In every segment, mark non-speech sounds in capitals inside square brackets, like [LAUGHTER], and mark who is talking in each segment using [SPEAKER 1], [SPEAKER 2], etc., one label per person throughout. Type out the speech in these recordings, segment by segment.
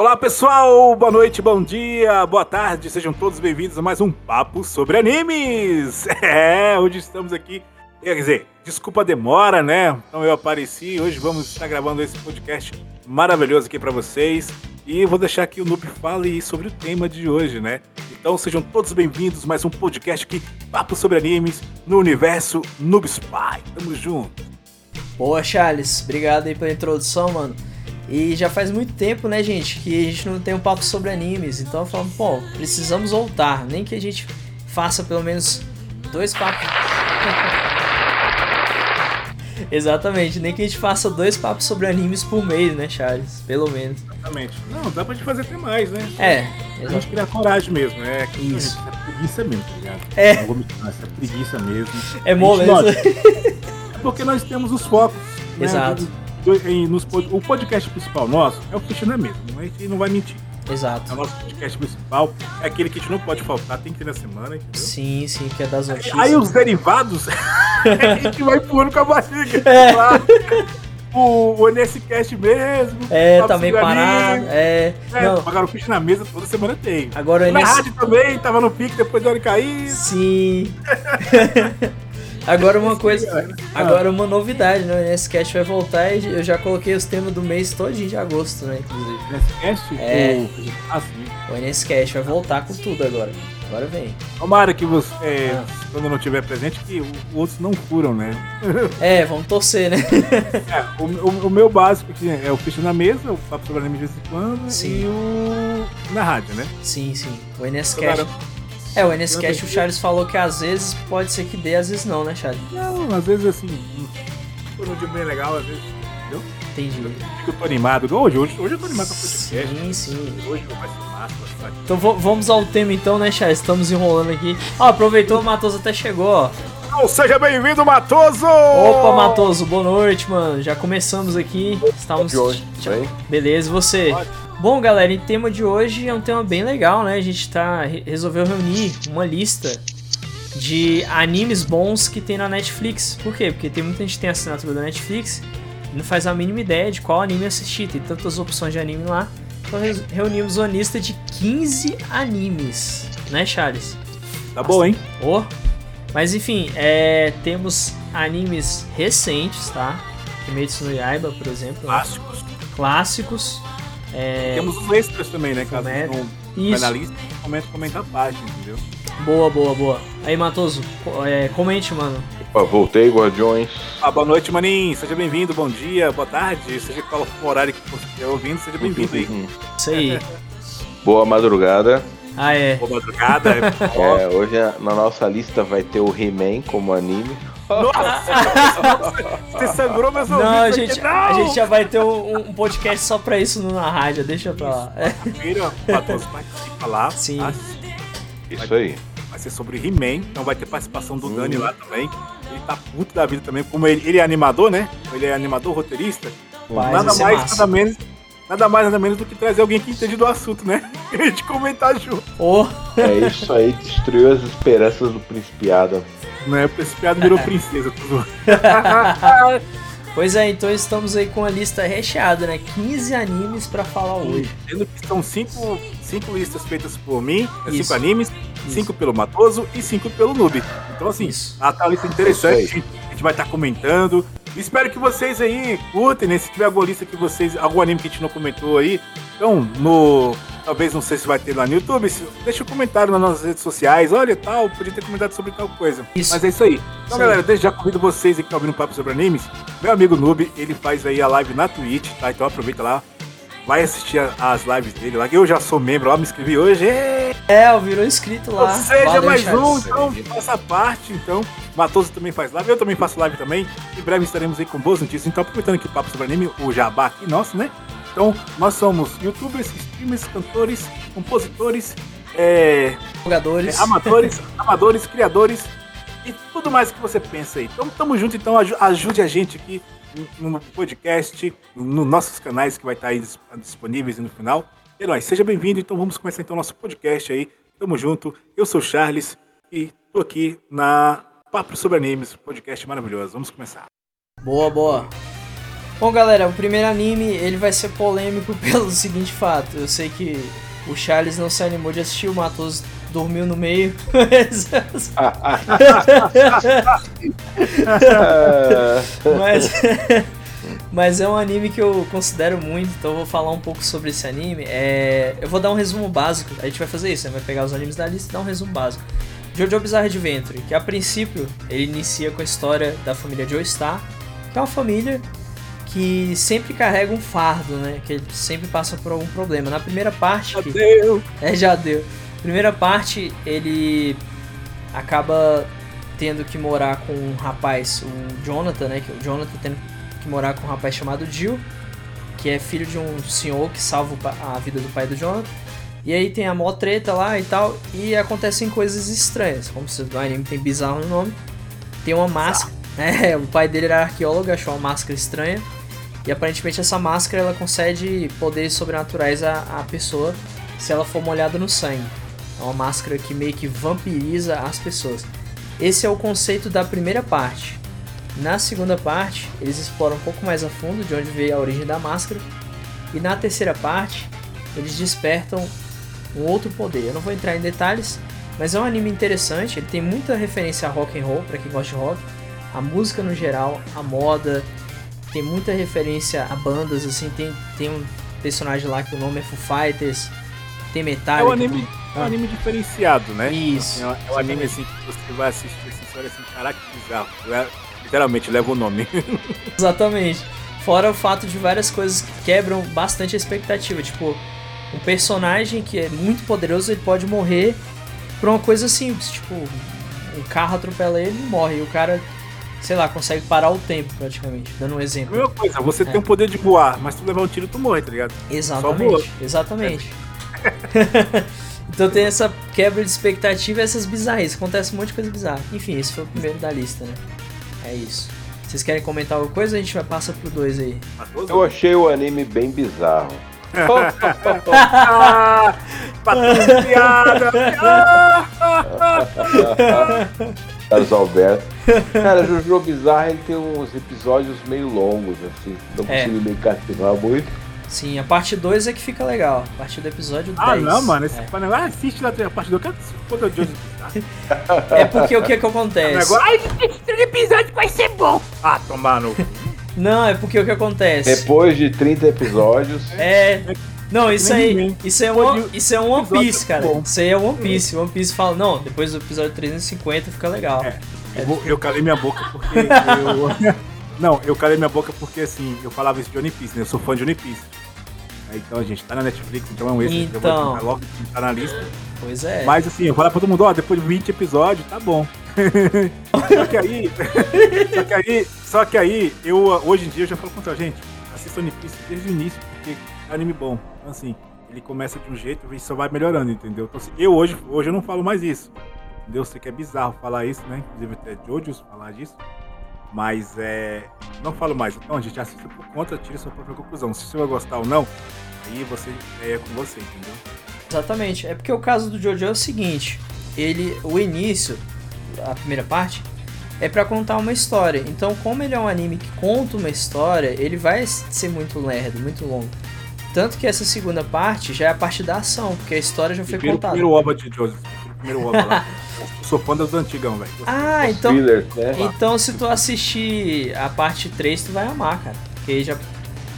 [SPEAKER 1] Olá pessoal, boa noite, bom dia, boa tarde, sejam todos bem-vindos a mais um Papo sobre Animes. [LAUGHS] É, hoje estamos aqui, quer dizer, desculpa a demora, né? Então eu apareci, hoje vamos estar gravando esse podcast maravilhoso aqui para vocês e vou deixar que o Noob fale sobre o tema de hoje, né? Então sejam todos bem-vindos a mais um podcast aqui, Papo sobre Animes, no universo Noob Spy. Tamo junto.
[SPEAKER 2] Boa, Charles, obrigado aí pela introdução, mano. E já faz muito tempo, né, gente, que a gente não tem um papo sobre animes. Então falando, pô, precisamos voltar. Nem que a gente faça pelo menos dois papos. [LAUGHS] Exatamente, nem que a gente faça dois papos sobre animes por mês, né, Charles? Pelo menos.
[SPEAKER 1] Exatamente. Não, dá pra gente fazer até mais, né?
[SPEAKER 2] É,
[SPEAKER 1] A gente criar coragem mesmo, né?
[SPEAKER 2] Isso.
[SPEAKER 1] É preguiça mesmo, tá ligado?
[SPEAKER 2] É.
[SPEAKER 1] Não vou essa é preguiça mesmo.
[SPEAKER 2] É moleza.
[SPEAKER 1] lógico, É porque nós temos os focos. né,
[SPEAKER 2] Exato.
[SPEAKER 1] Nos o podcast principal nosso é o Kitchen mesmo, a gente não vai mentir. É o
[SPEAKER 2] Exato.
[SPEAKER 1] nosso podcast principal, é aquele que a gente não pode faltar, tem que ter na semana, entendeu?
[SPEAKER 2] Sim, sim, que é das notícias.
[SPEAKER 1] Aí os derivados, [LAUGHS] a [LAUGHS] gente vai pulando com a barriga.
[SPEAKER 2] É.
[SPEAKER 1] Claro. O, o NSCast mesmo.
[SPEAKER 2] É, tá meio parado. É,
[SPEAKER 1] É,
[SPEAKER 2] não,
[SPEAKER 1] agora o Fish na mesa toda semana tem.
[SPEAKER 2] agora o
[SPEAKER 1] Na
[SPEAKER 2] NS...
[SPEAKER 1] rádio também, tava no pique, depois da hora cair.
[SPEAKER 2] Sim. [LAUGHS] Agora uma coisa, agora uma novidade, né? O NSCast vai voltar e eu já coloquei os temas do mês todinho de agosto, né? Inclusive.
[SPEAKER 1] NSCast?
[SPEAKER 2] É.
[SPEAKER 1] O... Ah,
[SPEAKER 2] NSCast vai voltar com tudo agora. Agora vem.
[SPEAKER 1] Tomara que você, é, quando não tiver presente, que o- outros não furam, né? [LAUGHS]
[SPEAKER 2] É, vamos torcer, né?
[SPEAKER 1] É, o, o- o meu básico aqui é o Fish na mesa, o Papo sobre Anime de vez em quando,
[SPEAKER 2] Sim.
[SPEAKER 1] e o na rádio, né?
[SPEAKER 2] Sim, sim. O NSCast. É, o NSCast o Charles falou que às vezes pode ser que dê, às vezes não, né, Charles?
[SPEAKER 1] Não, às vezes assim, por um dia bem legal, às vezes, entendeu?
[SPEAKER 2] Entendi.
[SPEAKER 1] Fico tô animado. Hoje, hoje, hoje eu tô animado com o podcast.
[SPEAKER 2] Sim, sim.
[SPEAKER 1] Hoje vai ser massa, vai ser
[SPEAKER 2] Então vamos ao tema então, né, Charles? Estamos enrolando aqui. Ó, aproveitou, o Matoso até chegou, ó.
[SPEAKER 1] Então, seja bem-vindo, Matoso!
[SPEAKER 2] Opa, Matoso, boa noite, mano. Já começamos aqui. Estamos.
[SPEAKER 3] hoje,
[SPEAKER 2] Tchau.
[SPEAKER 3] bem?
[SPEAKER 2] Beleza, e você?
[SPEAKER 1] Ótimo.
[SPEAKER 2] Bom, galera, o tema de hoje é um tema bem legal, né? A gente tá re- resolveu reunir uma lista de animes bons que tem na Netflix. Por quê? Porque tem muita gente que tem assinatura da Netflix e não faz a mínima ideia de qual anime assistir. Tem tantas opções de anime lá. Então re- reunimos uma lista de 15 animes, né, Charles?
[SPEAKER 1] Tá bom, hein?
[SPEAKER 2] Oh. Mas enfim, é, temos animes recentes, tá? Kimetsu no Yaiba, por exemplo.
[SPEAKER 1] Clássicos.
[SPEAKER 2] Clássicos. É,
[SPEAKER 1] Temos os extras também, né? Caso
[SPEAKER 2] Comenta.
[SPEAKER 1] não vai
[SPEAKER 2] Isso.
[SPEAKER 1] na lista, comenta, comenta a página, entendeu?
[SPEAKER 2] Boa, boa, boa. Aí, Matoso, é, comente, mano.
[SPEAKER 3] Opa, voltei, Guardiões.
[SPEAKER 1] Ah, boa noite, maninho. Seja bem-vindo, bom dia, boa tarde. Seja qual for o horário que você estiver ouvindo, seja bem-vindo aí.
[SPEAKER 2] Isso aí. [LAUGHS]
[SPEAKER 3] Boa madrugada.
[SPEAKER 2] Ah, é.
[SPEAKER 1] Boa madrugada. é. [LAUGHS]
[SPEAKER 3] É, hoje na nossa lista vai ter o He-Man como anime. [LAUGHS]
[SPEAKER 1] Você sangrou meus
[SPEAKER 2] Não,
[SPEAKER 1] ouvidos
[SPEAKER 2] a
[SPEAKER 1] aqui,
[SPEAKER 2] gente,
[SPEAKER 1] não!
[SPEAKER 2] a gente já vai ter um, um podcast só pra isso no- na rádio, deixa pra lá.
[SPEAKER 1] Primeiro, participa lá.
[SPEAKER 2] Sim.
[SPEAKER 1] tá?
[SPEAKER 3] Isso aí.
[SPEAKER 1] Vai ser sobre He-Man, então vai ter participação do Dani lá também. Ele tá puto da vida também, como ele, ele é animador, né? Ele é animador, roteirista.
[SPEAKER 2] Vai,
[SPEAKER 1] nada mais,
[SPEAKER 2] massa.
[SPEAKER 1] nada menos. Nada mais, nada menos do que trazer alguém que entende do assunto, né? [LAUGHS] A gente comentar junto.
[SPEAKER 2] Ô,
[SPEAKER 3] É isso aí, destruiu as esperanças do Principiado.
[SPEAKER 1] Né? Esse piada virou [LAUGHS] princesa. Tudo. [LAUGHS]
[SPEAKER 2] pois é, então estamos aí com a lista recheada, né? 15 animes pra falar hoje.
[SPEAKER 1] Sendo que são cinco, cinco listas feitas por mim, né?
[SPEAKER 2] Isso.
[SPEAKER 1] cinco animes, cinco pelo Matoso e cinco pelo Noob. Então, assim,
[SPEAKER 2] Isso.
[SPEAKER 1] a tá uma lista interessante. A gente, a gente vai estar comentando. Espero que vocês aí curtem, né? Se tiver alguma lista que vocês. algum anime que a gente não comentou aí. Então, no. Talvez não sei se vai ter lá no YouTube. deixa um comentário nas nossas redes sociais. Olha, tal, podia ter comentado sobre tal coisa.
[SPEAKER 2] Isso.
[SPEAKER 1] Mas é isso aí. Então,
[SPEAKER 2] Isso aí.
[SPEAKER 1] galera, desde já convido vocês aí que estão ouvindo um papo sobre animes. Meu amigo Noob, ele faz aí a live na Twitch, tá? Então aproveita lá. Vai assistir as lives dele lá. Eu já sou membro, ó, me inscrevi hoje.
[SPEAKER 2] É, virou inscrito lá.
[SPEAKER 1] Ou seja,
[SPEAKER 2] Valeu,
[SPEAKER 1] mais
[SPEAKER 2] Charles.
[SPEAKER 1] um, então faça parte, então. Matoso também faz live, eu também faço live também. Em breve estaremos aí com boas notícias. Então, aproveitando aqui o papo sobre anime, o jabá aqui, nosso, né? Então, nós somos youtubers, streamers, cantores, compositores, é,
[SPEAKER 2] Jogadores.
[SPEAKER 1] é, amadores, [LAUGHS] amadores, criadores e tudo mais que você pensa aí. Então, tamo junto, então, aju- ajude a gente aqui no podcast, nos nossos canais que vai estar aí dis- disponíveis no final. E nóis, seja bem-vindo, então vamos começar então o nosso podcast aí. Tamo junto, eu sou o Charles e tô aqui na Papo sobre Animes, podcast maravilhoso. Vamos começar.
[SPEAKER 2] Boa, boa. Bom, galera, o primeiro anime ele vai ser polêmico [LAUGHS] pelo seguinte fato. Eu sei que o Charles não se animou de assistir, o Matos dormiu no meio. [LAUGHS] mas, [LAUGHS] mas é um anime que eu considero muito, então eu vou falar um pouco sobre esse anime. É, eu vou dar um resumo básico. A gente vai fazer isso, né? vai pegar os animes da lista e dar um resumo básico. Jojo Bizarre Adventure, que a princípio ele inicia com a história da família Joestar, que é uma família que sempre carrega um fardo, né? Que sempre passa por algum problema. Na primeira parte.
[SPEAKER 1] Já
[SPEAKER 2] que...
[SPEAKER 1] deu.
[SPEAKER 2] É, já deu. Primeira parte, ele acaba tendo que morar com um rapaz, o Jonathan, né? Que o Jonathan tendo que morar com um rapaz chamado Jill, que é filho de um senhor que salva a vida do pai do Jonathan. E aí tem a mó treta lá e tal, e acontecem coisas estranhas, como se o anime tem bizarro no nome. Tem uma máscara. [LAUGHS] É, o pai dele era arqueólogo, achou uma máscara estranha. E aparentemente essa máscara ela concede poderes sobrenaturais à, à pessoa se ela for molhada no sangue. É uma máscara que meio que vampiriza as pessoas. Esse é o conceito da primeira parte. Na segunda parte, eles exploram um pouco mais a fundo de onde veio a origem da máscara. E na terceira parte, eles despertam um outro poder. Eu não vou entrar em detalhes, mas é um anime interessante. Ele tem muita referência a rock and roll para quem gosta de rock, a música no geral, a moda. Tem muita referência a bandas assim. Tem tem um personagem lá que o nome é Foo Fighters. Tem Metallica.
[SPEAKER 1] É um anime, é um anime diferenciado, né?
[SPEAKER 2] Isso.
[SPEAKER 1] Assim, é um anime assim que você vai assistir essa história assim, caraca. É, literalmente leva o nome. [LAUGHS]
[SPEAKER 2] Exatamente. Fora o fato de várias coisas que quebram bastante a expectativa. Tipo, um personagem que é muito poderoso, ele pode morrer por uma coisa simples. Tipo, um carro atropela ele e morre. E o cara, sei lá, consegue parar o tempo praticamente. Dando um exemplo.
[SPEAKER 1] Mesma coisa, você
[SPEAKER 2] É.
[SPEAKER 1] tem o poder de voar, mas tu levar um tiro, tu morre, tá ligado?
[SPEAKER 2] Exatamente. Exatamente. [LAUGHS] então tem essa quebra de expectativa e essas bizarrices. Acontece um monte de coisa bizarra. Enfim, esse foi o primeiro da lista, né? É isso. Vocês querem comentar alguma coisa? A gente vai passar pro dois aí.
[SPEAKER 1] Matoso?
[SPEAKER 3] Eu achei o anime bem bizarro. [LAUGHS]
[SPEAKER 1] Ah, batendo piada. [LAUGHS] Ah,
[SPEAKER 3] Carlos Alberto. Cara, Jojo Bizarro ele tem uns episódios meio longos, assim. Não
[SPEAKER 2] É.
[SPEAKER 3] consigo me cativar muito.
[SPEAKER 2] Sim, a parte 2 é que fica legal. A partir do episódio 10.
[SPEAKER 1] ah, não, mano. Esse
[SPEAKER 2] É.
[SPEAKER 1] Ah, assiste lá a parte do cara. Se foda o Jojo. Tá? [LAUGHS]
[SPEAKER 2] É porque o que que acontece?
[SPEAKER 1] Agora, ai, esse episódio vai ser bom. Ah, tomar no.
[SPEAKER 2] Não, é porque o que acontece?
[SPEAKER 3] Depois de 30 episódios,
[SPEAKER 2] É. Não, isso aí, isso é, one, isso é um One Piece, cara. Isso aí é One Piece. One Piece fala, não, depois do episódio 350 fica legal.
[SPEAKER 1] É. Eu, vou- eu calei minha boca porque eu. [LAUGHS] Não, eu calei minha boca porque assim, eu falava isso de One Piece, né? Eu sou fã de One Piece. Então, gente, tá na Netflix, então é um extra. Eu vou
[SPEAKER 2] Então.
[SPEAKER 1] logo tá na lista.
[SPEAKER 2] Pois é.
[SPEAKER 1] Mas assim, eu falar pra todo mundo, ó, depois de 20 episódios, tá bom. [LAUGHS] só que aí. [LAUGHS] só que aí, só que aí, eu hoje em dia eu já falo contra a gente, assista One Piece desde o início, porque é anime bom. Então, assim, ele começa de um jeito e só vai melhorando, entendeu? Então, assim, eu hoje, hoje eu não falo mais isso. Entendeu? Eu sei que é bizarro falar isso, né? Inclusive até Jojos falar disso. Mas é. Não falo mais. Então, a gente assista por conta, tire sua própria conclusão. Se você vai gostar ou não, aí você é com você, entendeu?
[SPEAKER 2] Exatamente. É porque o caso do Jojo é o seguinte: ele, o início, a primeira parte, é pra contar uma história. Então, como ele é um anime que conta uma história, ele vai ser muito lerdo, muito longo. Tanto que essa segunda parte já é a parte da ação, porque a história já foi
[SPEAKER 1] Prefiro o
[SPEAKER 2] contada.
[SPEAKER 1] primeiro OVA de Joseph. Primeiro OVA lá. [LAUGHS] Eu sou fã dos antigão, velho.
[SPEAKER 2] Ah,
[SPEAKER 3] os
[SPEAKER 2] então,
[SPEAKER 3] fillers, né?
[SPEAKER 2] então se tu assistir a parte 3, tu vai amar, cara. Porque aí já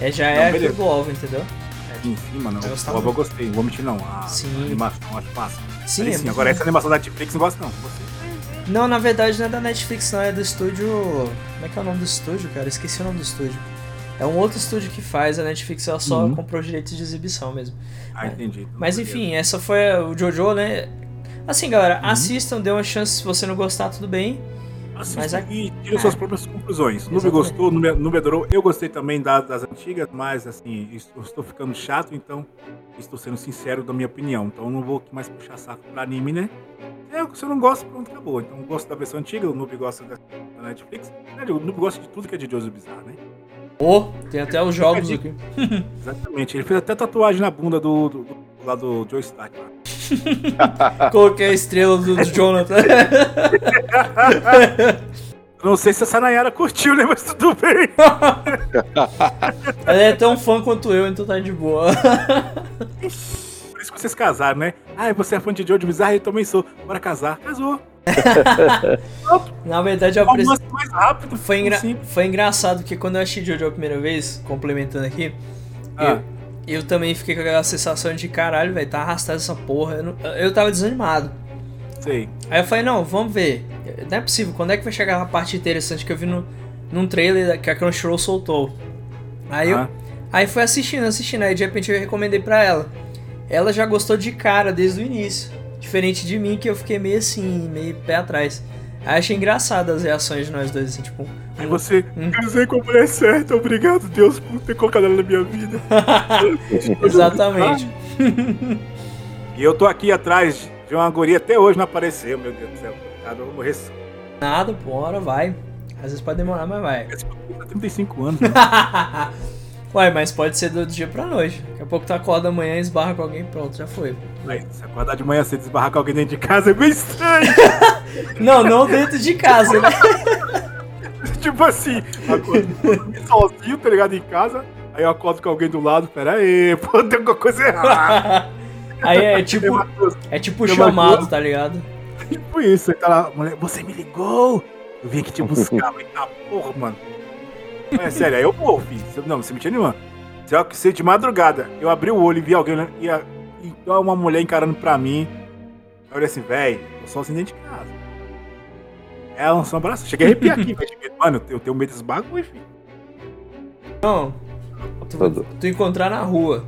[SPEAKER 2] é, já é
[SPEAKER 1] Não,
[SPEAKER 2] aquilo
[SPEAKER 1] beleza.
[SPEAKER 2] do OVA, entendeu?
[SPEAKER 1] Em cima, não. OVA eu
[SPEAKER 2] muito.
[SPEAKER 1] gostei. Não vou mentir, não. A
[SPEAKER 2] Sim.
[SPEAKER 1] animação eu acho massa.
[SPEAKER 2] Sim,
[SPEAKER 1] Aí
[SPEAKER 2] é
[SPEAKER 1] sim,
[SPEAKER 2] muito
[SPEAKER 1] agora essa animação da Netflix não gosto, não.
[SPEAKER 2] Não, na verdade não é da Netflix, não, é do estúdio. Como é que é o nome do estúdio, cara? Esqueci o nome do estúdio. É um outro estúdio que faz, a Netflix ela só
[SPEAKER 1] Uhum.
[SPEAKER 2] comprou direitos de exibição mesmo.
[SPEAKER 1] Ah,
[SPEAKER 2] É.
[SPEAKER 1] entendi.
[SPEAKER 2] Mas enfim, essa foi o Jojo, né? Assim, galera,
[SPEAKER 1] Uhum.
[SPEAKER 2] assistam, dê uma chance, se você não gostar, tudo bem.
[SPEAKER 1] Assista
[SPEAKER 2] mas a-
[SPEAKER 1] e tira
[SPEAKER 2] é.
[SPEAKER 1] suas próprias conclusões. Nube gostou, Nube, adorou. Eu gostei também da- das antigas, mas assim, estou ficando chato, então estou sendo sincero da minha opinião. Então eu não vou mais puxar saco pra anime, né? É, se eu não gosto, pronto, acabou. Então eu gosto da versão antiga, o Noob gosta da, da Netflix. É, O Noob gosta de tudo que é de Jojo Bizarro, né?
[SPEAKER 2] Oh, tem até os jogos aqui. [LAUGHS]
[SPEAKER 1] Exatamente. Ele fez até tatuagem na bunda do, do, do lá do Joe Stark. Lá. [LAUGHS]
[SPEAKER 2] Coloquei a estrela do, do Jonathan. [LAUGHS]
[SPEAKER 1] Não sei se a Sanayara curtiu, né? Mas tudo bem.
[SPEAKER 2] Ela é tão fã quanto eu, então tá de boa.
[SPEAKER 1] Por isso que vocês casaram, né? Ah, você é fã de Jojo Bizarro? Eu também sou. Bora casar. Casou.
[SPEAKER 2] Na verdade, eu apresento.
[SPEAKER 1] mais rápido.
[SPEAKER 2] Foi, engra... Foi engraçado porque quando eu achei Jojo a primeira vez, complementando aqui,
[SPEAKER 1] Ah.
[SPEAKER 2] eu, eu também fiquei com aquela sensação de caralho, velho, tá arrastado essa porra. Eu, não- eu tava desanimado.
[SPEAKER 1] Sei.
[SPEAKER 2] Aí eu falei, não, vamos ver. Não é possível, quando é que vai chegar a parte interessante que eu vi no, num trailer que a Crunchyroll soltou? Aí eu.
[SPEAKER 1] Ah.
[SPEAKER 2] Aí foi assistindo, assistindo, aí de repente eu recomendei pra ela. Ela já gostou de cara desde o início. Diferente de mim, que eu fiquei meio assim, meio pé atrás. Aí achei engraçado as reações de nós dois, assim, tipo.
[SPEAKER 1] Aí você,
[SPEAKER 2] Hum.
[SPEAKER 1] casei com a mulher certa, obrigado Deus por ter colocado ela na minha vida. [LAUGHS]
[SPEAKER 2] Exatamente. [LAUGHS]
[SPEAKER 1] E eu tô aqui atrás de uma guria até hoje não apareceu, meu Deus do céu. Cara, eu vou morrer.
[SPEAKER 2] Nada, pô, hora vai. Às vezes pode demorar, mas vai.
[SPEAKER 1] Esse tem 35 anos, né? [LAUGHS]
[SPEAKER 2] Uai, mas pode ser do dia pra noite. Daqui a pouco tu acorda amanhã e esbarra com alguém, pronto, já foi.
[SPEAKER 1] Aí, se acordar de manhã cedo e esbarrar com alguém dentro de casa é bem estranho. [LAUGHS]
[SPEAKER 2] Não, não dentro de casa, né? [LAUGHS]
[SPEAKER 1] tipo assim, acordo [LAUGHS] sozinho, tá ligado, em casa. Aí eu acordo com alguém do lado, pera aí, pô, tem alguma coisa errada.
[SPEAKER 2] Aí é tipo, é tipo chamado, tá ligado?
[SPEAKER 1] Tipo isso, aí tá lá, mulher, você me ligou? Eu vim aqui te buscar, mas tá porra, mano. É sério, aí eu morro, filho. Não, você me tinha nenhuma. Se eu ser de madrugada, eu abri o olho e vi alguém, e, a, e uma mulher encarando pra mim. Eu olhei assim, véi, eu sou assim dentro de casa. Ela lançou um abraço. Cheguei a arrepiar aqui, velho. Mano, eu tenho- medo desses bagulho, filho.
[SPEAKER 2] Não. Tu,
[SPEAKER 3] Todo.
[SPEAKER 2] tu encontrar na rua.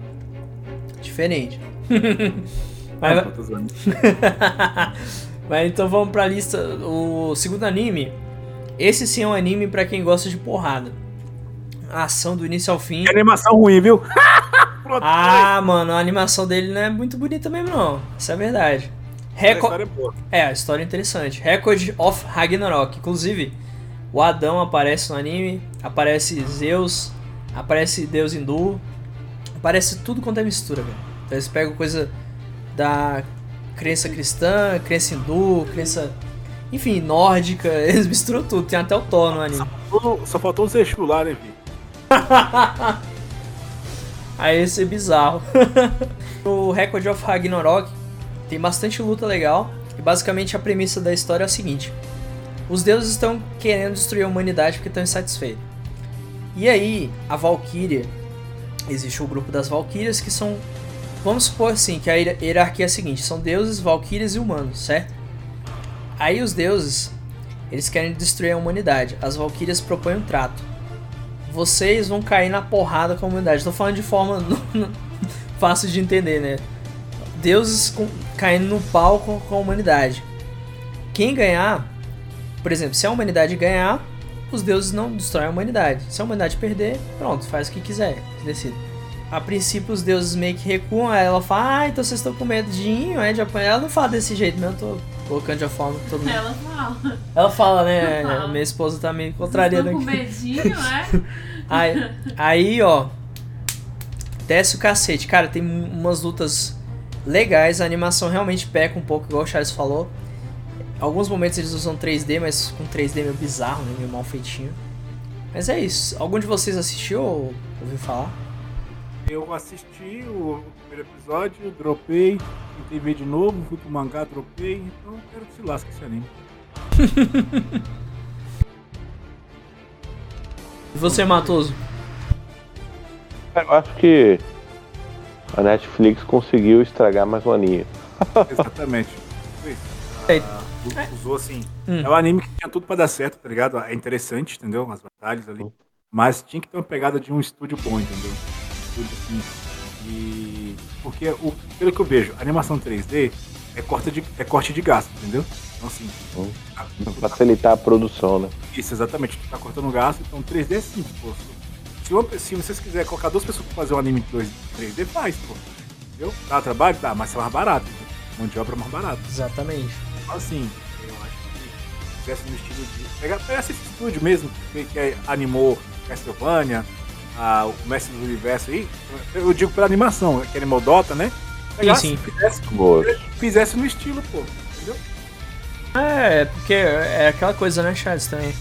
[SPEAKER 2] Diferente. [LAUGHS]
[SPEAKER 1] Ah,
[SPEAKER 2] Mas,
[SPEAKER 1] tô zoando. [LAUGHS]
[SPEAKER 2] mas então vamos pra lista. O segundo anime. Esse sim é um anime pra quem gosta de porrada. A ação do início ao fim.
[SPEAKER 1] Que animação ruim, viu? [LAUGHS]
[SPEAKER 2] Ah, mano, a animação dele não é muito bonita mesmo, não. Isso é verdade.
[SPEAKER 1] a
[SPEAKER 2] Record...
[SPEAKER 1] história é boa.
[SPEAKER 2] É, a história é interessante. Record of Ragnarok. Inclusive, o Adão aparece no anime, aparece Zeus, aparece Deus hindu, aparece tudo quanto é mistura, velho. Então eles pegam coisa da crença cristã, crença hindu, crença. Enfim, nórdica, [LAUGHS] eles misturam tudo. Tem até o Thor no anime.
[SPEAKER 1] Só- Só faltou os Exu lá, né, filho? [LAUGHS]
[SPEAKER 2] Aí esse é bizarro. [LAUGHS] o Record of Ragnarok tem bastante luta legal. E basicamente a premissa da história é a seguinte: os deuses estão querendo destruir a humanidade porque estão insatisfeitos. E aí, a Valkyria, existe o grupo das Valkyrias que são. Vamos supor assim, que a hier- hierarquia é a seguinte: são deuses, Valkyrias e humanos, certo? Aí os deuses, eles querem destruir a humanidade. As Valkyrias propõem um trato vocês vão cair na porrada com a humanidade. Tô falando de forma [LAUGHS] fácil de entender, né? Deuses com- caindo no pau com, com a humanidade. Quem ganhar, por exemplo, se a humanidade ganhar, os deuses não destroem a humanidade. Se a humanidade perder, pronto, faz o que quiser, decide. A princípio os deuses meio que recuam, aí ela fala, ah, então vocês estão com medinho, é, de apanhar. Ela não fala desse jeito mesmo, eu tô colocando de forma todo mundo.
[SPEAKER 4] Ela fala.
[SPEAKER 2] Ela fala, né?
[SPEAKER 4] Ela fala.
[SPEAKER 2] Minha esposa tá meio contrariando
[SPEAKER 4] estão com
[SPEAKER 2] aqui.
[SPEAKER 4] medinho, é? [LAUGHS]
[SPEAKER 2] Aí, aí, ó. Desce o cacete. Cara, tem umas lutas legais. A animação realmente peca um pouco, igual o Charles falou. Alguns momentos eles usam 3D, mas com 3D meio bizarro, né? Meio mal feitinho. Mas é isso. Algum de vocês assistiu ou ouviu falar?
[SPEAKER 1] Eu assisti o primeiro episódio, dropei, tentei ver de novo, fui pro mangá, dropei, então eu quero que se lasque esse anime. [LAUGHS]
[SPEAKER 2] E você, Matoso?
[SPEAKER 3] Eu acho que a Netflix conseguiu estragar mais um aninho. [LAUGHS]
[SPEAKER 1] Exatamente. Foi isso.
[SPEAKER 2] É.
[SPEAKER 1] Ah, u- usou assim.
[SPEAKER 2] Hum.
[SPEAKER 1] É um anime que tinha tudo pra dar certo, tá ligado? É interessante, entendeu? As batalhas ali. Mas tinha que ter uma pegada de um estúdio bom, entendeu? Estúdio assim. E. Porque, o, pelo que eu vejo, a animação 3D é corte de, é corte de gasto, entendeu? Então, assim.
[SPEAKER 3] Hum.
[SPEAKER 1] a-
[SPEAKER 3] facilitar a produção, né?
[SPEAKER 1] Isso, exatamente. Tu tá cortando gasto, então 3D é simples, pô. Se, uma, se vocês quiserem colocar duas pessoas pra fazer um anime 2 3D, faz, pô. Entendeu? Dá trabalho? Dá, mas é mais barato. Entendeu? Mão de obra é mais barato.
[SPEAKER 2] Exatamente.
[SPEAKER 1] Então, assim, eu acho que se tivesse no estilo de. Pegar, pegar esse estúdio mesmo, que, que animou Castlevania, a, o Mestre do Universo aí, eu digo pela animação, que animou Dota, né? Pegasse,
[SPEAKER 2] sim.
[SPEAKER 1] Fizesse,
[SPEAKER 3] Boa.
[SPEAKER 1] fizesse no estilo, pô. Entendeu?
[SPEAKER 2] É, porque é aquela coisa, né, Charles, também.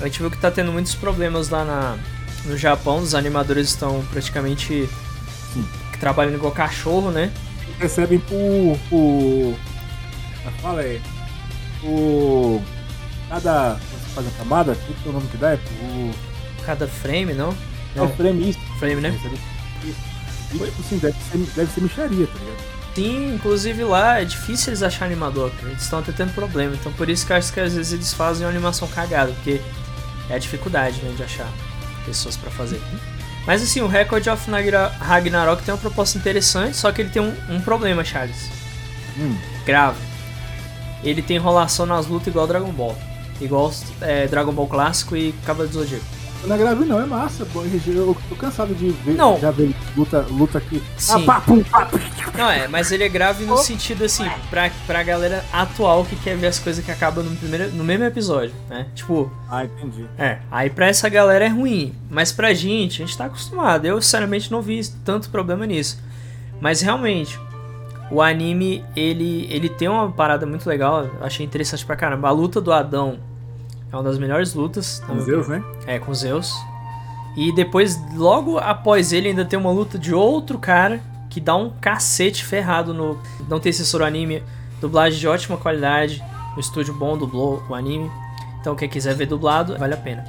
[SPEAKER 2] A gente viu que tá tendo muitos problemas lá na, no Japão, os animadores estão praticamente
[SPEAKER 1] Sim.
[SPEAKER 2] trabalhando igual cachorro, né?
[SPEAKER 1] Recebem por. por. Como fala aí? Por. Cada. Faz a camada, o que é o nome que dá? É por.
[SPEAKER 2] Cada frame, não?
[SPEAKER 1] É o frame isso.
[SPEAKER 2] Frame, né?
[SPEAKER 1] E tipo assim, deve ser, deve ser micharia, tá ligado?
[SPEAKER 2] Sim, inclusive lá é difícil eles acharem animador, cara. Eles estão até tendo problema. Então por isso que eu acho que às vezes eles fazem uma animação cagada, porque é a dificuldade, né, de achar pessoas pra fazer. Mas assim, o Record of Ragnarok tem uma proposta interessante, só que ele tem um, um problema, Charles.
[SPEAKER 1] Hum.
[SPEAKER 2] Grave. Ele tem enrolação nas lutas igual Dragon Ball. Igual é, Dragon Ball clássico e Cavaleiro do Zodíaco.
[SPEAKER 1] Não é grave não, é massa. pô. Eu tô cansado de ver,
[SPEAKER 2] Não.
[SPEAKER 1] já ver luta, luta aqui.
[SPEAKER 2] Sim.
[SPEAKER 1] Ah, pá, pum, pá.
[SPEAKER 2] Não, é, mas ele é grave no sentido assim, pra, pra galera atual que quer ver as coisas que acabam no, primeiro, no mesmo episódio, né? Tipo,
[SPEAKER 1] Ah, entendi.
[SPEAKER 2] É, aí pra essa galera é ruim, mas pra gente, a gente tá acostumado. Eu, sinceramente, não vi tanto problema nisso. Mas realmente, o anime, ele, ele tem uma parada muito legal, eu achei interessante pra caramba. A luta do Adão é uma das melhores lutas.
[SPEAKER 1] Com Zeus, né?
[SPEAKER 2] É, com Zeus. E depois, logo após ele, ainda tem uma luta de outro cara que dá um cacete ferrado no. Não tem assessor anime, dublagem de ótima qualidade, um estúdio bom dublou o anime. Então, quem quiser ver dublado, vale a pena.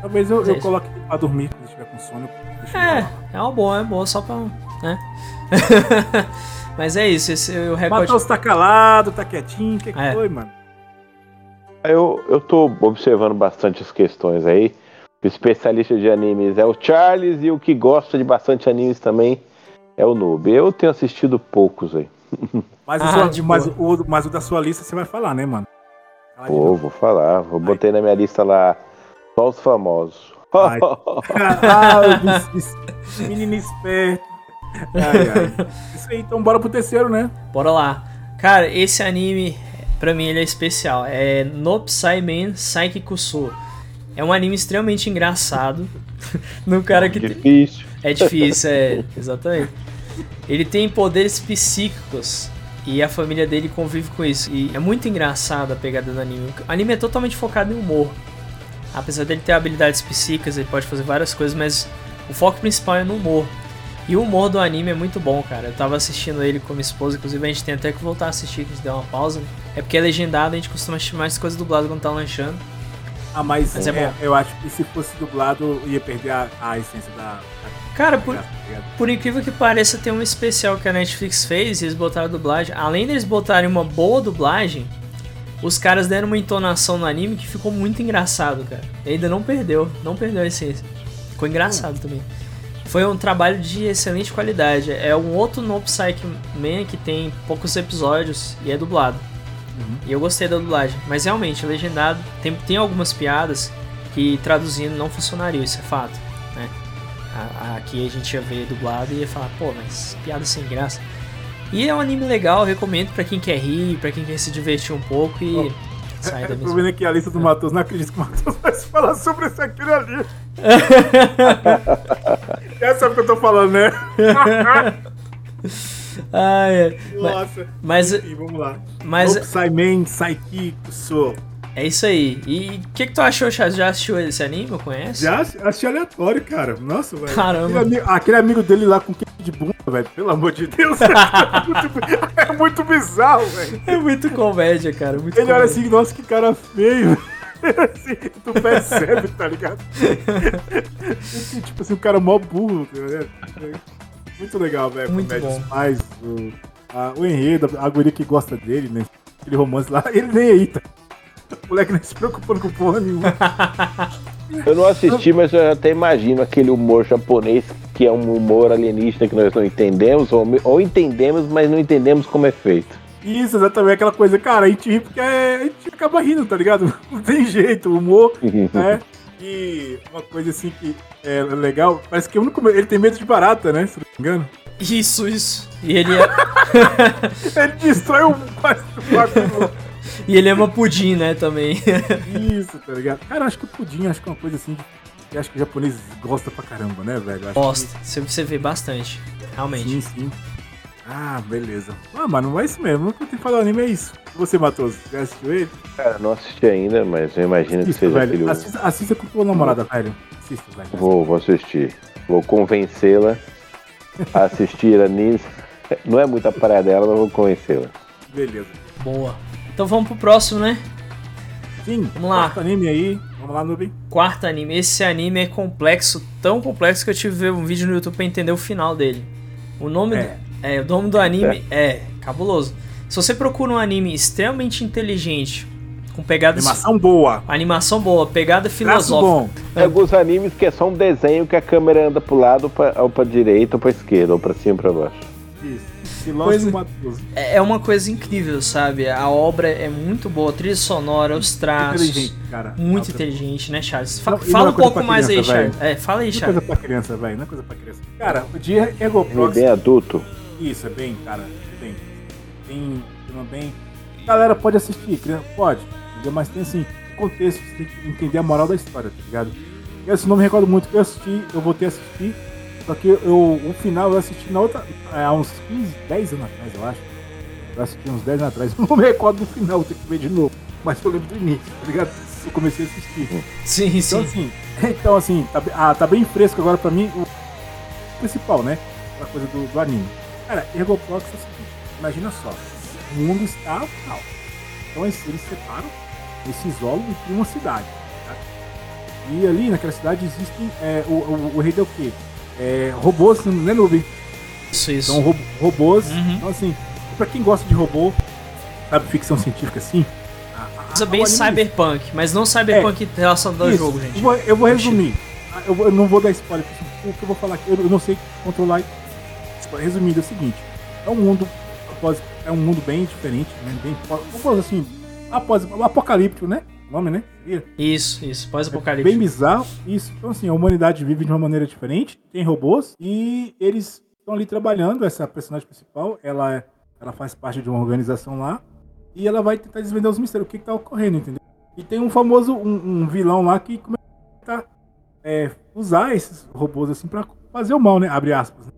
[SPEAKER 1] Talvez eu,
[SPEAKER 2] é
[SPEAKER 1] eu coloque pra dormir quando estiver com sono.
[SPEAKER 2] É, é uma boa, é boa só pra. né? [LAUGHS] Mas é isso, esse é o recorde.
[SPEAKER 1] Matheus tá calado, tá quietinho. O que, que
[SPEAKER 2] É.
[SPEAKER 1] foi, mano?
[SPEAKER 3] Eu, eu tô observando bastante as questões aí. O especialista de animes é o Charles e o que gosta de bastante animes também é o Noob. Eu tenho assistido poucos aí. [LAUGHS]
[SPEAKER 1] Mas,
[SPEAKER 2] Ah,
[SPEAKER 1] o, mas, o, mas o da sua lista você vai falar, né, mano? Fala
[SPEAKER 3] Pô, vou falar. Vou botei na minha lista lá só os famosos.
[SPEAKER 1] Ai. [LAUGHS] ah. Menino esperto. Ai, ai. [LAUGHS] Isso aí, então bora pro terceiro, né?
[SPEAKER 2] Bora lá. Cara, esse anime, pra mim, ele é especial. É No Psyman Psyche Kuso. É um anime extremamente engraçado. [LAUGHS] no cara que tem-
[SPEAKER 3] Difícil.
[SPEAKER 2] É difícil, é. Exatamente. Ele tem poderes psíquicos. E a família dele convive com isso. E é muito engraçado a pegada do anime. O anime é totalmente focado em humor. Apesar dele ter habilidades psíquicas, ele pode fazer várias coisas, mas o foco principal é no humor. E o humor do anime é muito bom, cara. Eu tava assistindo ele com minha esposa, inclusive a gente tem até que voltar a assistir, que a gente deu uma pausa. né? É porque é legendado, a gente costuma assistir mais coisas dubladas quando tá lanchando.
[SPEAKER 1] Ah, mas,
[SPEAKER 2] Mas é
[SPEAKER 1] é, eu acho que se fosse dublado, ia perder a, a essência da.
[SPEAKER 2] Cara, por,
[SPEAKER 1] tá?
[SPEAKER 2] Por incrível que pareça, tem um especial que a Netflix fez e eles botaram a dublagem. Além deles botarem uma boa dublagem, os caras deram uma entonação no anime que ficou muito engraçado, cara. E ainda não perdeu, não perdeu a essência. Ficou engraçado também. Foi um trabalho de excelente qualidade. É um outro No Psyche Man que tem poucos episódios e é dublado. E eu gostei da dublagem. Mas realmente, legendado, tem, tem algumas piadas que traduzindo não funcionariam, isso é fato. Né? A- a- Aqui a gente ia ver dublado e ia falar, pô, mas piada sem graça. E é um anime legal, recomendo pra quem quer rir, pra quem quer se divertir um pouco e sair da
[SPEAKER 1] Eu tô
[SPEAKER 2] mesma.
[SPEAKER 1] vendo aqui a lista do Matheus, não acredito que o Matheus vai [LAUGHS] falar sobre esse aquele ali. Já sabe o que eu tô falando, né? [LAUGHS]
[SPEAKER 2] Ah, é.
[SPEAKER 1] Nossa.
[SPEAKER 2] Mas,
[SPEAKER 1] Enfim, vamos lá.
[SPEAKER 2] mas
[SPEAKER 1] Mas... Psyman, Psyche, sou.
[SPEAKER 2] é isso aí. E o que, que tu achou, Chaz? Já assistiu esse anime? Conhece?
[SPEAKER 1] Já achei aleatório, cara. Nossa, velho.
[SPEAKER 2] Caramba.
[SPEAKER 1] Aquele, aquele amigo dele lá com queijo de bunda, velho. Pelo amor de Deus. [LAUGHS] é, muito, é muito bizarro, velho.
[SPEAKER 2] É muito comédia, cara. Muito
[SPEAKER 1] Ele olha
[SPEAKER 2] comédia.
[SPEAKER 1] assim, nossa, que cara feio. Assim, tu percebe, tá ligado? Esse, [LAUGHS] tipo assim, o cara mó burro, tá ligado? Muito legal, velho.
[SPEAKER 2] Muito
[SPEAKER 1] Comédia,
[SPEAKER 2] bom.
[SPEAKER 1] pais, o, a- o enredo, a guria que gosta dele, né? Aquele romance lá, ele nem aí, tá? O moleque nem se preocupando com porra nenhuma.
[SPEAKER 3] Eu não assisti, mas eu até imagino aquele humor japonês que é um humor alienígena que nós não entendemos, ou, ou entendemos, mas não entendemos como é feito.
[SPEAKER 1] Isso, exatamente, aquela coisa, cara, a gente ri porque é- a gente acaba rindo, tá ligado? [LAUGHS] Não tem jeito, o humor, né? E uma coisa assim que é legal, parece que o único, ele tem medo de barata, né? Se não me engano.
[SPEAKER 2] Isso, isso. E ele, é... [LAUGHS]
[SPEAKER 1] Ele destrói o [LAUGHS]
[SPEAKER 2] e ele ama pudim, né, também.
[SPEAKER 1] Isso, tá ligado? Cara, acho que o pudim, acho que é uma coisa assim que acho que o japonês gosta pra caramba, né, velho? Acho
[SPEAKER 2] Gosta. Você, você vê bastante.
[SPEAKER 1] que-
[SPEAKER 2] Realmente.
[SPEAKER 1] Sim, sim. Ah, beleza. Ah, mas não é isso mesmo. O que eu tenho que falar anime é isso. Você, Matoso, já assistiu ele?
[SPEAKER 3] Cara, não assisti ainda, mas eu imagino que
[SPEAKER 1] Assista,
[SPEAKER 3] seja
[SPEAKER 1] velho.
[SPEAKER 3] aquele.
[SPEAKER 1] Assista, assista com tua namorada, velho. Assista, velho.
[SPEAKER 3] Vou, vou assistir. Vou convencê-la a assistir animes. Não é muita praia dela, mas vou convencê-la.
[SPEAKER 1] Beleza.
[SPEAKER 2] Boa. Então vamos pro próximo, né?
[SPEAKER 1] Sim,
[SPEAKER 2] Vamos lá.
[SPEAKER 1] quarto anime aí. Vamos lá, Nubem.
[SPEAKER 2] Quarto anime. Esse anime é complexo, tão complexo que eu tive que ver um vídeo no YouTube pra entender o final dele. O nome,
[SPEAKER 1] É.
[SPEAKER 2] é, o nome do anime é cabuloso. Se você procura um anime extremamente inteligente, com pegadas.
[SPEAKER 1] Animação boa.
[SPEAKER 2] animação boa, pegada filosófica.
[SPEAKER 1] bom.
[SPEAKER 3] Tem alguns animes que é só um desenho que a câmera anda pro lado, ou pra, ou pra direita, ou pra esquerda, ou pra cima, ou pra baixo.
[SPEAKER 1] Isso.
[SPEAKER 2] Coisa-. É é uma coisa incrível, sabe? A obra é muito boa, a trilha sonora, os traços.
[SPEAKER 1] Inteligente, cara.
[SPEAKER 2] Muito inteligente, né, Charles? Fa-
[SPEAKER 1] Não,
[SPEAKER 2] fala
[SPEAKER 1] é
[SPEAKER 2] um pouco mais aí,
[SPEAKER 1] criança,
[SPEAKER 2] Charles. É, fala aí,
[SPEAKER 1] Não é
[SPEAKER 2] Charles.
[SPEAKER 1] coisa pra criança, velho. Não é coisa pra criança. Cara, o dia Egoprox.
[SPEAKER 3] bem adulto.
[SPEAKER 1] Isso, é bem, cara. Bem. Tem. Tem bem. Galera pode assistir, pode. Entendeu? Mas tem assim, contexto, você tem que entender a moral da história, tá ligado? Eu assim, não me recordo muito que eu assisti, eu voltei a assistir. Só que eu, o final eu assisti na outra. é, Há uns 15, 10 anos atrás, eu acho. Eu assisti uns 10 anos atrás. [LAUGHS] Não me recordo do final, ter que ver de novo. Mas eu lembro do início, tá ligado? Eu comecei a assistir.
[SPEAKER 2] Sim,
[SPEAKER 1] Então
[SPEAKER 2] sim.
[SPEAKER 1] assim, [LAUGHS] então, assim tá, ah, tá bem fresco agora pra mim o principal, né? Aquela coisa do, do anime. Cara, Ergoprox é o seguinte, imagina só, o mundo está tal. Então eles, eles separam, eles se isolam e criam uma cidade. tá? E ali naquela cidade existem. é, o, o, o rei é o quê? É, robôs, né, Nubem?
[SPEAKER 2] Isso, isso.
[SPEAKER 1] São ro- robôs.
[SPEAKER 2] Uhum.
[SPEAKER 1] Então assim, pra quem gosta de robô, sabe, ficção científica assim.
[SPEAKER 2] Coisa bem cyberpunk, mas não cyberpunk relacionado ao jogo,
[SPEAKER 1] Eu
[SPEAKER 2] gente.
[SPEAKER 1] vou, eu vou resumir. Eu, vou- eu não vou dar spoiler, porque o que eu vou falar aqui, eu, eu não sei controlar. Resumindo, é o seguinte: é um mundo, após, é um mundo bem diferente, né? Bem, falar assim, após, apocalíptico, né? O nome, né?
[SPEAKER 2] Isso, isso.
[SPEAKER 1] Bem
[SPEAKER 2] Pós-apocalipse.
[SPEAKER 1] bizarro. Isso. Então, assim, a humanidade vive de uma maneira diferente, tem robôs, e eles estão ali trabalhando. Essa personagem principal, ela, é- ela faz parte de uma organização lá, e ela vai tentar desvendar os mistérios, o que, que tá ocorrendo, entendeu? E tem um famoso, um, um vilão lá que começa a é, usar esses robôs assim pra fazer o mal, né? Abre aspas. né?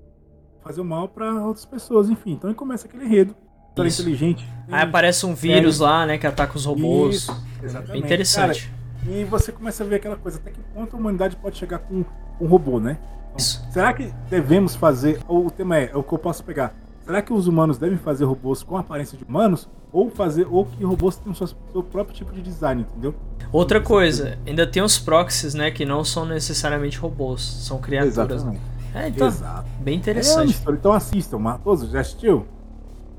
[SPEAKER 1] Fazer o mal pra outras pessoas, enfim. Então aí começa aquele enredo.
[SPEAKER 2] Isso.
[SPEAKER 1] inteligente.
[SPEAKER 2] Aí aparece um vírus lá, né, que ataca os robôs.
[SPEAKER 1] Isso, exatamente.
[SPEAKER 2] Bem interessante.
[SPEAKER 1] E você começa a ver aquela coisa, até que ponto a humanidade pode chegar com um robô, né? Então,
[SPEAKER 2] Isso.
[SPEAKER 1] será que devemos fazer, ou o tema é, é o que eu posso pegar, será que os humanos devem fazer robôs com aparência de humanos? Ou fazer, ou que robôs tenham seu, seu próprio tipo de design, entendeu?
[SPEAKER 2] Outra coisa, ainda tem os proxies, né, que não são necessariamente robôs, são criaturas. né? É, então,
[SPEAKER 1] Exato.
[SPEAKER 2] bem
[SPEAKER 1] É uma
[SPEAKER 2] interessante.
[SPEAKER 1] história, então assistam, Matoso, já assistiu?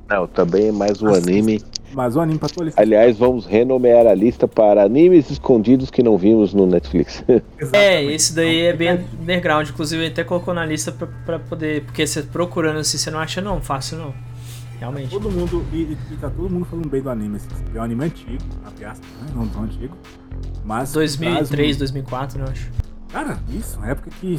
[SPEAKER 3] Não, também é mais um
[SPEAKER 1] Assista.
[SPEAKER 3] anime.
[SPEAKER 1] Mas o anime pra tua lista.
[SPEAKER 3] Aliás, vamos renomear a lista para animes escondidos que não vimos no Netflix. [LAUGHS]
[SPEAKER 2] É, esse daí é bem underground, inclusive ele até colocou na lista pra, pra poder. Porque você procurando assim, você não acha não, fácil não. Realmente.
[SPEAKER 1] Todo mundo, e, e tá todo mundo falando bem do anime. Assim, é um anime antigo, aspas, né? Não tão antigo. Mas.
[SPEAKER 2] 2003,
[SPEAKER 1] traz um-
[SPEAKER 2] 2004, eu acho.
[SPEAKER 1] Cara, isso, na época que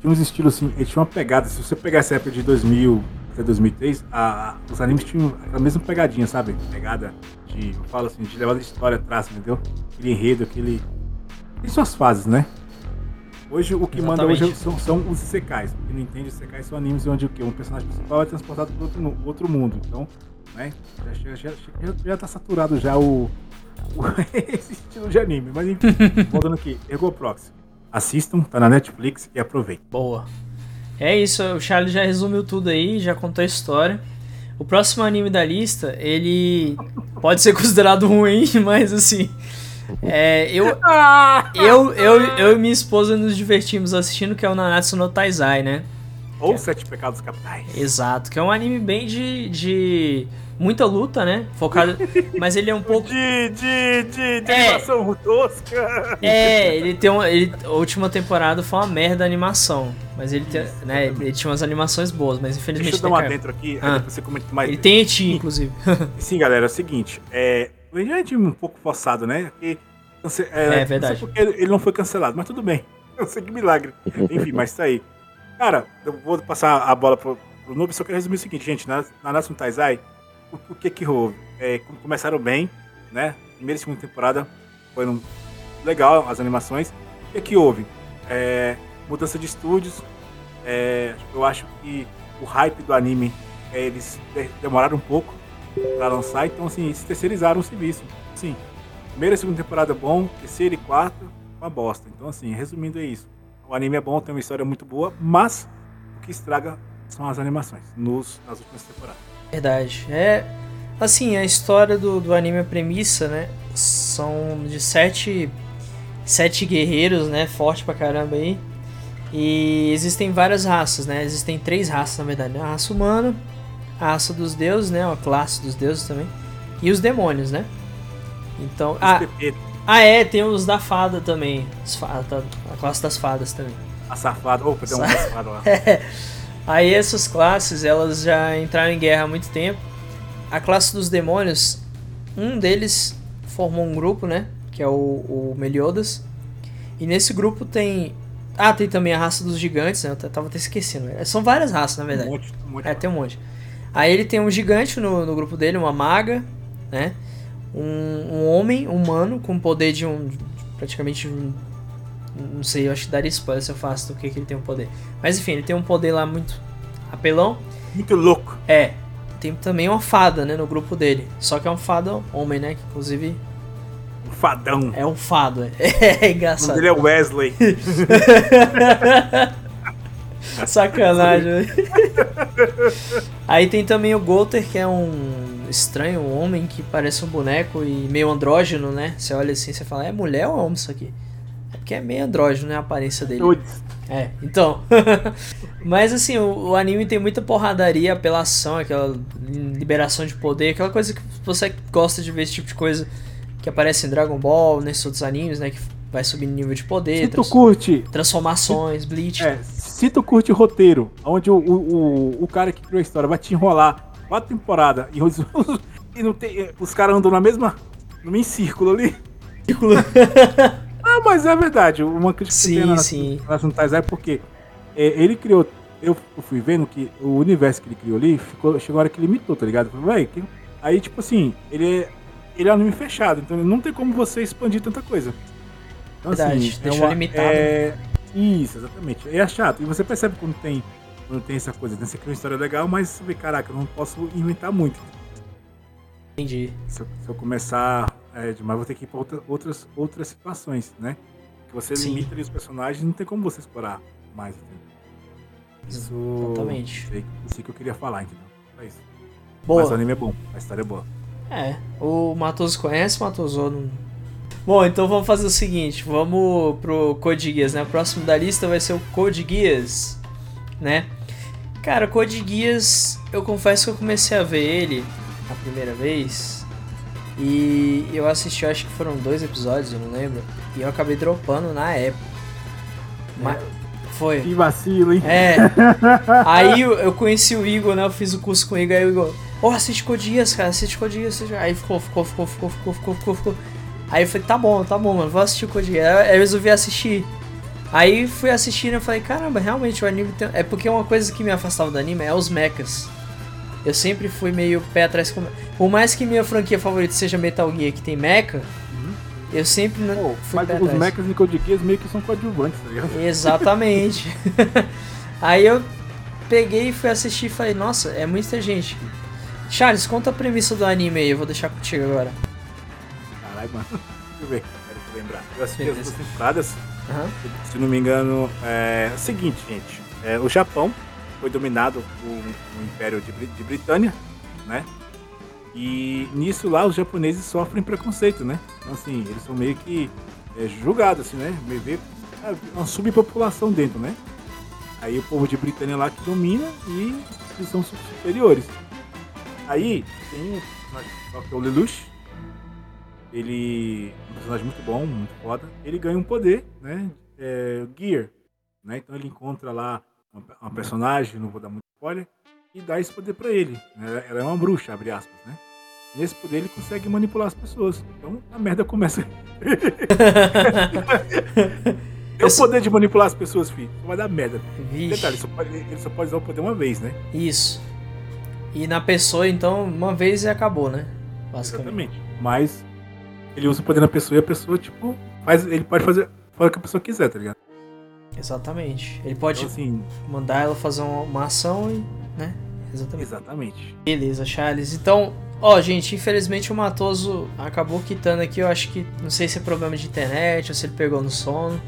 [SPEAKER 1] tinha uns estilos assim, ele tinha uma pegada. Se você pegar essa época de 2000 até 2003, a, os animes tinham a mesma pegadinha, sabe? Pegada de, eu falo assim, de levar a história atrás, entendeu? Aquele enredo, aquele. Tem suas fases, né? Hoje o que manda hoje
[SPEAKER 2] Exatamente.
[SPEAKER 1] são, são os Isekais. Quem não entende, Isekais são animes onde o quê? Um personagem principal é transportado para outro, outro mundo. Então, né? Já, já, já, já, tá saturado já o, [LAUGHS] o- esse estilo de anime. Mas enfim, voltando aqui, Ergoprox. Assistam, tá na Netflix e aproveitem.
[SPEAKER 2] Boa. É isso, o Charlie já resumiu tudo aí, já contou a história. O próximo anime da lista, ele pode ser [LAUGHS] considerado ruim, [LAUGHS] mas assim. É, eu, [LAUGHS] eu, eu, eu e minha esposa nos divertimos assistindo, que é o Nanatsu no Taizai, né?
[SPEAKER 1] Ou Sete Pecados Capitais.
[SPEAKER 2] Exato, que é um anime bem de, de muita luta, né? Focado, [LAUGHS] mas ele é um pouco
[SPEAKER 1] De, de, de, de
[SPEAKER 2] É.
[SPEAKER 1] animação tosca.
[SPEAKER 2] É, ele tem uma. Ele, a última temporada foi uma merda a animação. Mas ele, tem, né, ele tinha umas animações boas, mas infelizmente.
[SPEAKER 1] Deixa eu dar um
[SPEAKER 2] decaiu.
[SPEAKER 1] adentro aqui,
[SPEAKER 2] Ah.
[SPEAKER 1] você comenta mais.
[SPEAKER 2] Ele tem eti, inclusive.
[SPEAKER 1] Sim, galera, é o seguinte, é, o Indiana é um pouco forçado, né? Cance-
[SPEAKER 2] É
[SPEAKER 1] não
[SPEAKER 2] verdade.
[SPEAKER 1] porque ele ele não foi cancelado, mas tudo bem. [LAUGHS] Eu sei que milagre. Enfim, mas tá aí. Cara, eu vou passar a bola pro, pro Noob, só quero resumir o seguinte, gente. Na, na Natsu no Taizai, o, que que houve? É, começaram bem, né? Primeira e segunda temporada foram legal as animações. O que que houve? É, mudança de estúdios. É, eu acho que o hype do anime é, eles de- demoraram um pouco pra lançar, então assim, eles terceirizaram o serviço. Sim, primeira e segunda temporada bom, terceira e quarta, uma bosta. Então assim, resumindo é isso. O anime é bom, tem uma história muito boa, mas o que estraga são as animações nos, nas últimas temporadas.
[SPEAKER 2] Verdade. É. Assim, a história do, do anime, a premissa, né? São de sete. Sete guerreiros, né? Forte pra caramba aí. E existem várias raças, né? Existem três raças, na verdade. né? A raça humana, a raça dos deuses, né? A classe dos deuses também. E os demônios, né? Então.
[SPEAKER 1] Os
[SPEAKER 2] Ah, ah é, tem os da fada também. Os fa- A classe das fadas também.
[SPEAKER 1] a safada. Opa, tem um
[SPEAKER 2] Sa-
[SPEAKER 1] safado lá. [LAUGHS]
[SPEAKER 2] Aí essas classes, elas já entraram em guerra há muito tempo. A classe dos demônios, um deles formou um grupo, né? Que é o, o Meliodas. E nesse grupo tem. Ah, tem também a raça dos gigantes, né? Eu tava até esquecendo. É, São várias raças, na
[SPEAKER 1] Um
[SPEAKER 2] verdade.
[SPEAKER 1] monte, um monte.
[SPEAKER 2] É, tem um monte. Aí ele tem um gigante no, no grupo dele, uma maga, né? Um, um homem humano com poder de um. praticamente um. Não sei, eu acho que daria spoiler se eu faço do que, que ele tem um poder. Mas enfim, ele tem um poder lá muito apelão.
[SPEAKER 1] Muito louco.
[SPEAKER 2] É. Tem também uma fada, né, no grupo dele. Só que é um fada homem, né? Que inclusive
[SPEAKER 1] Um fadão.
[SPEAKER 2] é um fado. É, [LAUGHS] é
[SPEAKER 1] O
[SPEAKER 2] engraçado.
[SPEAKER 1] dele é Wesley. [LAUGHS]
[SPEAKER 2] Sacanagem. né? [LAUGHS] Aí tem também o Golter, que é um estranho, um homem que parece um boneco e meio andrógeno, né? Você olha assim e fala, é mulher ou homem isso aqui? Porque é meio andrógeno, né? A aparência dele.
[SPEAKER 1] Nudes.
[SPEAKER 2] É, então. [LAUGHS] Mas assim, o, o anime tem muita porradaria, apelação, aquela liberação de poder, aquela coisa que você gosta de ver esse tipo de coisa que aparece em Dragon Ball, nesses outros animes, né? Que vai subindo nível de poder,
[SPEAKER 1] Se tu
[SPEAKER 2] trans-
[SPEAKER 1] curte,
[SPEAKER 2] transformações, Bleach.
[SPEAKER 1] é, se tu curte roteiro, onde o, o, o, o cara que criou a história vai te enrolar quatro temporadas e, os, [LAUGHS] e não tem, os caras andam na mesma. no mesmo círculo ali. [LAUGHS] Ah, mas é verdade. Uma crítica que
[SPEAKER 2] Sim,
[SPEAKER 1] tem na,
[SPEAKER 2] sim.
[SPEAKER 1] é porque é, ele criou. Eu fui vendo que o universo que ele criou ali ficou, chegou a hora que limitou, tá ligado? Falei, "Véi, que-" aí, tipo assim, ele é, ele é um anime fechado, então não tem como você expandir tanta coisa. Então,
[SPEAKER 2] Verdade, deixou limitado.
[SPEAKER 1] É... Isso, exatamente. É chato. E você percebe quando tem, quando tem essa coisa, né? Você cria uma história legal, mas você vê, caraca, eu não posso inventar muito.
[SPEAKER 2] Entendi.
[SPEAKER 1] Se eu, se eu começar é, demais, vou ter que ir pra outra- outras, outras situações, né? Que você
[SPEAKER 2] Sim.
[SPEAKER 1] limita ali os personagens, não tem como você explorar mais, entendeu? Isso.
[SPEAKER 2] Exatamente.
[SPEAKER 1] Sei, isso que eu queria falar, entendeu? É isso. Mas o
[SPEAKER 2] Boa.
[SPEAKER 1] anime é bom, a história é boa.
[SPEAKER 2] É, o Matoso conhece, o Matoso não. Bom, então vamos fazer o seguinte, vamos pro Code Geass, né? O próximo da lista vai ser o Code Geass, né? Cara, Code Geass, eu confesso que eu comecei a ver ele a primeira vez e eu assisti, acho que foram dois episódios, eu não lembro, e eu acabei dropando na época. Mas foi.
[SPEAKER 1] Que vacilo, hein?
[SPEAKER 2] É. [LAUGHS] Aí eu, eu conheci o Igor, né? Eu fiz o curso com o Igor, aí o Igor, ó, assiste Codias, cara, assiste Codias. assiste- Aí ficou, ficou, ficou, ficou, ficou, ficou, ficou, ficou. Aí eu falei, tá bom, tá bom, mano, vou assistir o Codias. Aí eu resolvi assistir. Aí fui assistindo e falei, caramba, realmente o anime tem... É porque uma coisa que me afastava do anime é os mechas. Eu sempre fui meio pé atrás com... Por mais que minha franquia favorita seja Metal Gear, que tem mecha, eu sempre não
[SPEAKER 1] Pô,
[SPEAKER 2] fui
[SPEAKER 1] mas
[SPEAKER 2] pé
[SPEAKER 1] os mechas de Code Geass meio que são coadjuvantes, tá ligado?
[SPEAKER 2] Exatamente. [LAUGHS] Aí eu peguei e fui assistir e falei, nossa, é muita gente. Charles, conta a premissa do anime aí, eu vou deixar contigo agora.
[SPEAKER 1] Caralho, mano. Deixa eu ver, quero te lembrar. Eu assisti as
[SPEAKER 2] Beleza.
[SPEAKER 1] duas temporadas.
[SPEAKER 2] Aham.
[SPEAKER 1] Se não me engano, é o seguinte, gente. É, o Japão foi dominado o Império de, de Britânia, né? E nisso lá os japoneses sofrem preconceito, né? Então assim, eles são meio que é, julgados, assim, né? Meio vê é, uma subpopulação dentro, né? Aí o povo de Britânia lá que domina e eles são superiores. Aí tem o Lelouch. Ele um personagem muito bom, muito foda. Ele ganha um poder, né? É, Gear. Né? Então ele encontra lá uma, personagem, não vou dar muito spoiler, e dá esse poder pra ele. né? Ela é uma bruxa, abre aspas, né? Nesse poder ele consegue manipular as pessoas. Então a merda começa. [LAUGHS] É o poder de manipular as pessoas, filho. Vai dar merda.
[SPEAKER 2] Vixe.
[SPEAKER 1] Detalhe, ele só, pode, ele só pode usar o poder uma vez, né?
[SPEAKER 2] Isso. E na pessoa, então, uma vez e acabou, né? Basicamente.
[SPEAKER 1] Exatamente. Mas ele usa o poder na pessoa e a pessoa, tipo, faz, ele pode fazer faz o que a pessoa quiser, tá ligado?
[SPEAKER 2] Exatamente. Ele pode
[SPEAKER 1] Então, assim,
[SPEAKER 2] mandar ela fazer uma, ação e, né? Exatamente.
[SPEAKER 1] Exatamente.
[SPEAKER 2] Beleza, Charles. Então, ó, gente, infelizmente o Matoso acabou quitando aqui. Eu acho que não sei se é problema de internet ou se ele pegou no sono.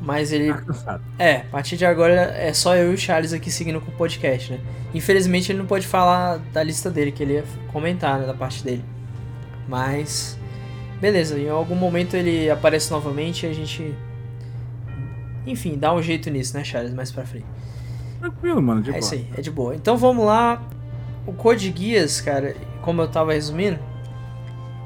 [SPEAKER 2] Mas ele.
[SPEAKER 1] Tá.
[SPEAKER 2] É, a partir de agora é só eu e o Charles aqui seguindo com o podcast, né? Infelizmente ele não pode falar da lista dele, que ele ia comentar, né, da parte dele. Mas. Beleza, em algum momento ele aparece novamente e a gente. Enfim, dá um jeito nisso, né, Charles? Mais pra frente.
[SPEAKER 1] Tranquilo, mano. De
[SPEAKER 2] é
[SPEAKER 1] boa.
[SPEAKER 2] isso aí, é de boa. Então vamos lá. O Code Geass, cara, como eu tava resumindo,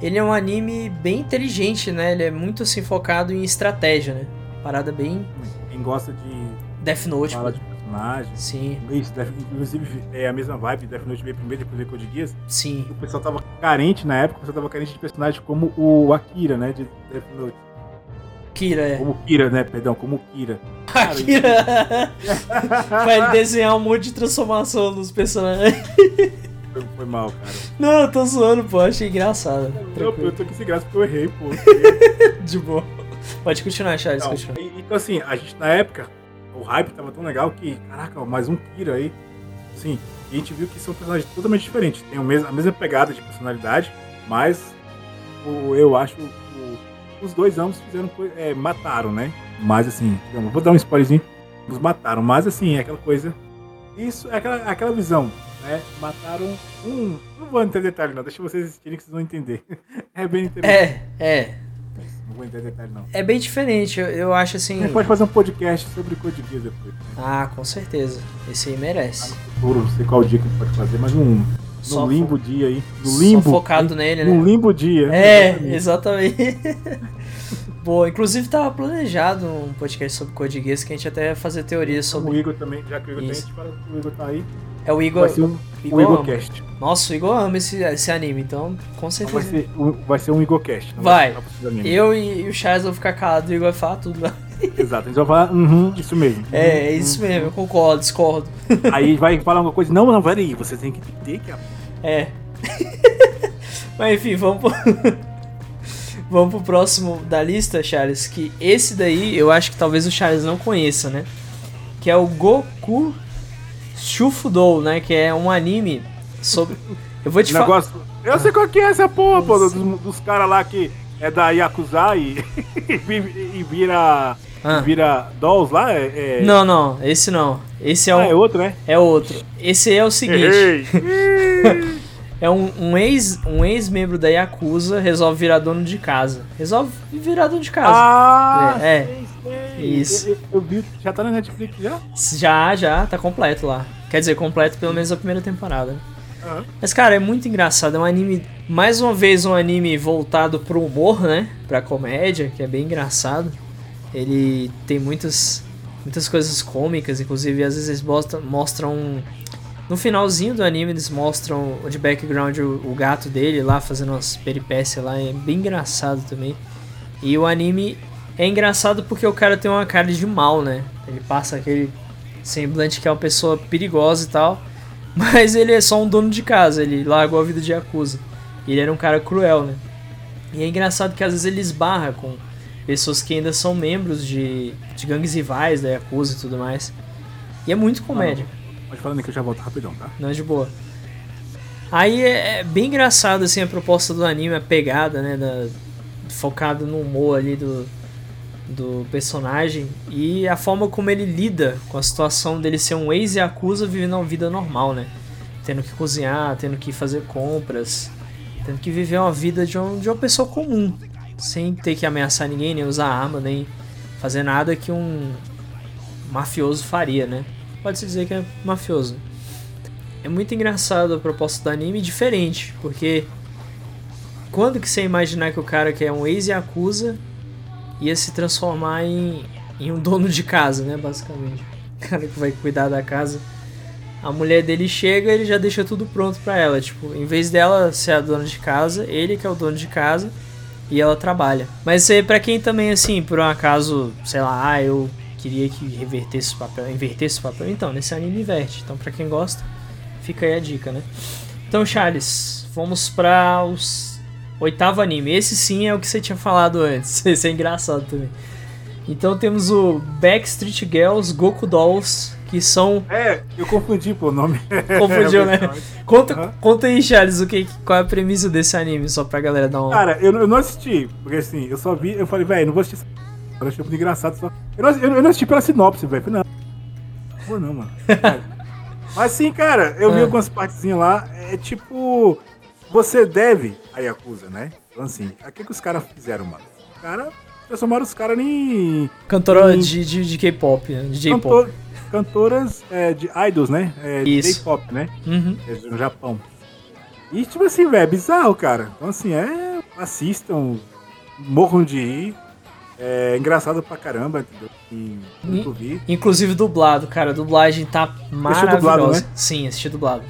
[SPEAKER 2] ele é um anime bem inteligente, né? Ele é muito assim focado em estratégia, né? Parada bem
[SPEAKER 1] Quem gosta de
[SPEAKER 2] Death Note.
[SPEAKER 1] fala de personagem.
[SPEAKER 2] Sim,
[SPEAKER 1] Isso, inclusive é a mesma vibe. Death Note veio primeiro, depois veio Code Geass.
[SPEAKER 2] sim.
[SPEAKER 1] O pessoal tava carente na época, o pessoal tava carente de personagens como o Akira, né? De Death Note.
[SPEAKER 2] Kira, é.
[SPEAKER 1] Como Kira, né? Perdão, como Kira. Cara, [LAUGHS]
[SPEAKER 2] Kira. [LAUGHS] ele desenhar um monte de transformação nos personagens.
[SPEAKER 1] Foi, foi mal, cara.
[SPEAKER 2] Não, eu tô zoando, pô. Achei engraçado.
[SPEAKER 1] Eu, eu tô aqui sem graça porque eu errei, pô. [LAUGHS]
[SPEAKER 2] De boa. Pode continuar, Charles,
[SPEAKER 1] Não,
[SPEAKER 2] continua.
[SPEAKER 1] então, assim, a gente na época, o hype tava tão legal que, caraca, ó, mais um Kira aí. Sim, e a gente viu que são personagens totalmente diferentes. Tem a mesma pegada de personalidade, mas o, eu acho os dois ambos fizeram é, mataram, né? Mas assim, eu vou dar um spoilerzinho, os mataram, mas assim, é aquela coisa. Isso é aquela, aquela visão, né? Mataram um. Não vou entrar em detalhe, não, deixa vocês assistirem que vocês vão entender. [LAUGHS] É bem interessante.
[SPEAKER 2] É, é.
[SPEAKER 1] Não vou entrar em detalhe, não.
[SPEAKER 2] É bem diferente. Eu, eu acho assim.
[SPEAKER 1] Gente pode fazer um podcast sobre Code Geass depois. Né?
[SPEAKER 2] Ah, com certeza. Esse aí merece.
[SPEAKER 1] Futuro, não sei qual dia que a gente pode fazer, mas um no
[SPEAKER 2] Só
[SPEAKER 1] limbo dia aí. No
[SPEAKER 2] Só
[SPEAKER 1] limbo.
[SPEAKER 2] focado nele,
[SPEAKER 1] No
[SPEAKER 2] né?
[SPEAKER 1] limbo dia.
[SPEAKER 2] É, exatamente. [LAUGHS] Boa, inclusive tava planejado um podcast sobre Code Geass que a gente até ia fazer teorias
[SPEAKER 1] O
[SPEAKER 2] sobre.
[SPEAKER 1] Igor também, já que o Igor tem, a
[SPEAKER 2] Isso.
[SPEAKER 1] gente fala o Igor tá aí.
[SPEAKER 2] É o Igor.
[SPEAKER 1] Vai ser um,
[SPEAKER 2] Igor
[SPEAKER 1] um
[SPEAKER 2] ama.
[SPEAKER 1] Igorcast.
[SPEAKER 2] Nossa, o Igor ama esse, esse anime, então com
[SPEAKER 1] Vai
[SPEAKER 2] certeza.
[SPEAKER 1] ser, um- vai ser um Igorcast. não
[SPEAKER 2] Vai.
[SPEAKER 1] ser Anime.
[SPEAKER 2] Eu e, e o Charles vão ficar calados e o Igor vai falar tudo lá.
[SPEAKER 1] Exato, a gente vai falar, uhum, isso mesmo.
[SPEAKER 2] É, é isso
[SPEAKER 1] uhum.
[SPEAKER 2] mesmo, eu concordo, discordo. [LAUGHS]
[SPEAKER 1] Aí vai falar uma coisa, não, não, peraí, você tem que ter que.
[SPEAKER 2] É. [LAUGHS] Mas enfim, vamos pro... [LAUGHS] vamos pro próximo da lista, Charles. Que esse daí eu acho que talvez o Charles não conheça, né? Que é o Goku Shufudou, né? Que é um anime sobre. Eu vou te falar.
[SPEAKER 1] Negócio. Eu sei qual que é essa porra, pô, dos, dos caras lá que é da Yakuza e, [LAUGHS] e vira.
[SPEAKER 2] Ah.
[SPEAKER 1] Vira Dolls lá? É, é...
[SPEAKER 2] Não, não, esse não. Esse é,
[SPEAKER 1] Ah,
[SPEAKER 2] um,
[SPEAKER 1] é outro, né?
[SPEAKER 2] é outro. Esse é o seguinte. [LAUGHS] É um, um ex um ex-membro da Yakuza resolve virar dono de casa. Resolve virar dono de casa.
[SPEAKER 1] Ah,
[SPEAKER 2] É, é.
[SPEAKER 1] sei.
[SPEAKER 2] Isso.
[SPEAKER 1] Eu- eu vi, já tá na Netflix já?
[SPEAKER 2] Já, já, tá completo lá. Quer dizer, completo pelo menos a primeira temporada.
[SPEAKER 1] Aham.
[SPEAKER 2] Mas, cara, é muito engraçado. É um anime, mais uma vez, um anime voltado pro humor, né? Pra comédia, que é bem engraçado. Ele tem muitas, muitas coisas cômicas, inclusive, às vezes eles mostram, mostram. No finalzinho do anime, eles mostram de background o, o gato dele lá fazendo umas peripécias lá. É bem engraçado também. E o anime é engraçado porque o cara tem uma cara de mal, né? Ele passa aquele semblante que é uma pessoa perigosa e tal. Mas ele é só um dono de casa, ele largou a vida de Yakuza. E ele era um cara cruel, né? E é engraçado que às vezes ele esbarra com pessoas que ainda são membros de, de gangues rivais da Yakuza e tudo mais. E é muito comédia,
[SPEAKER 1] Pode falar que eu já volto rapidão, tá?
[SPEAKER 2] não é de boa. Aí é, é bem engraçado assim a proposta do anime, a pegada, né, da, focado no humor ali do, do personagem e a forma como ele lida com a situação dele ser um ex-yakuza vivendo uma vida normal, né? Tendo que cozinhar, tendo que fazer compras, tendo que viver uma vida de, um, de uma pessoa comum, sem ter que ameaçar ninguém, nem usar arma, nem fazer nada que um mafioso faria, né? Pode-se dizer que é mafioso. É muito engraçado a proposta do anime, diferente, porque quando que você imaginar que o cara que é um ex-yakuza ia se transformar em, em um dono de casa, né, basicamente. O cara que vai cuidar da casa. A mulher dele chega ele já deixa tudo pronto pra ela. Tipo, em vez dela ser a dona de casa, ele que é o dono de casa e ela trabalha. Mas isso aí é pra quem também, assim, por um acaso, sei lá, ah, eu queria que revertesse o papel, invertesse o papel. Então, nesse anime inverte. Então, pra quem gosta, fica aí a dica, né? Então, Charles, vamos pra os oitavo anime. Esse sim é o que você tinha falado antes. [LAUGHS] Esse é engraçado também. Então temos o Backstreet Girls Goku Dolls, que são.
[SPEAKER 1] É, eu confundi pô, o nome. [LAUGHS]
[SPEAKER 2] Confundiu, né? Conta,
[SPEAKER 1] Uhum.
[SPEAKER 2] conta aí, Charles, o que, qual é a premissa desse anime, só pra galera dar uma.
[SPEAKER 1] Cara, eu, eu não assisti, porque assim, eu só vi, eu falei, velho, não vou assistir. Eu achei muito engraçado. Só... Eu, não, eu, eu não assisti pela sinopse, velho. Não. Vou não, mano. [LAUGHS] Mas sim, cara, eu vi
[SPEAKER 2] Ah.
[SPEAKER 1] algumas partezinhas lá. É tipo. Você deve a Yakuza, né? Então assim, o que, que os caras fizeram, mano? Os caras transformaram os caras em.
[SPEAKER 2] Cantora
[SPEAKER 1] Sim.
[SPEAKER 2] de, de, de K-pop, né? de
[SPEAKER 1] cantor- cantoras é, de idols, né? É, de
[SPEAKER 2] Isso.
[SPEAKER 1] J-pop, né?
[SPEAKER 2] Uhum.
[SPEAKER 1] É no Japão. E tipo assim, velho, é bizarro, cara. Então assim, é. Assistam, morram de rir. É engraçado pra caramba, entendeu? E muito vi.
[SPEAKER 2] Inclusive dublado, cara. A dublagem tá maravilhosa.
[SPEAKER 1] dublado, né?
[SPEAKER 2] Sim, assisti dublado.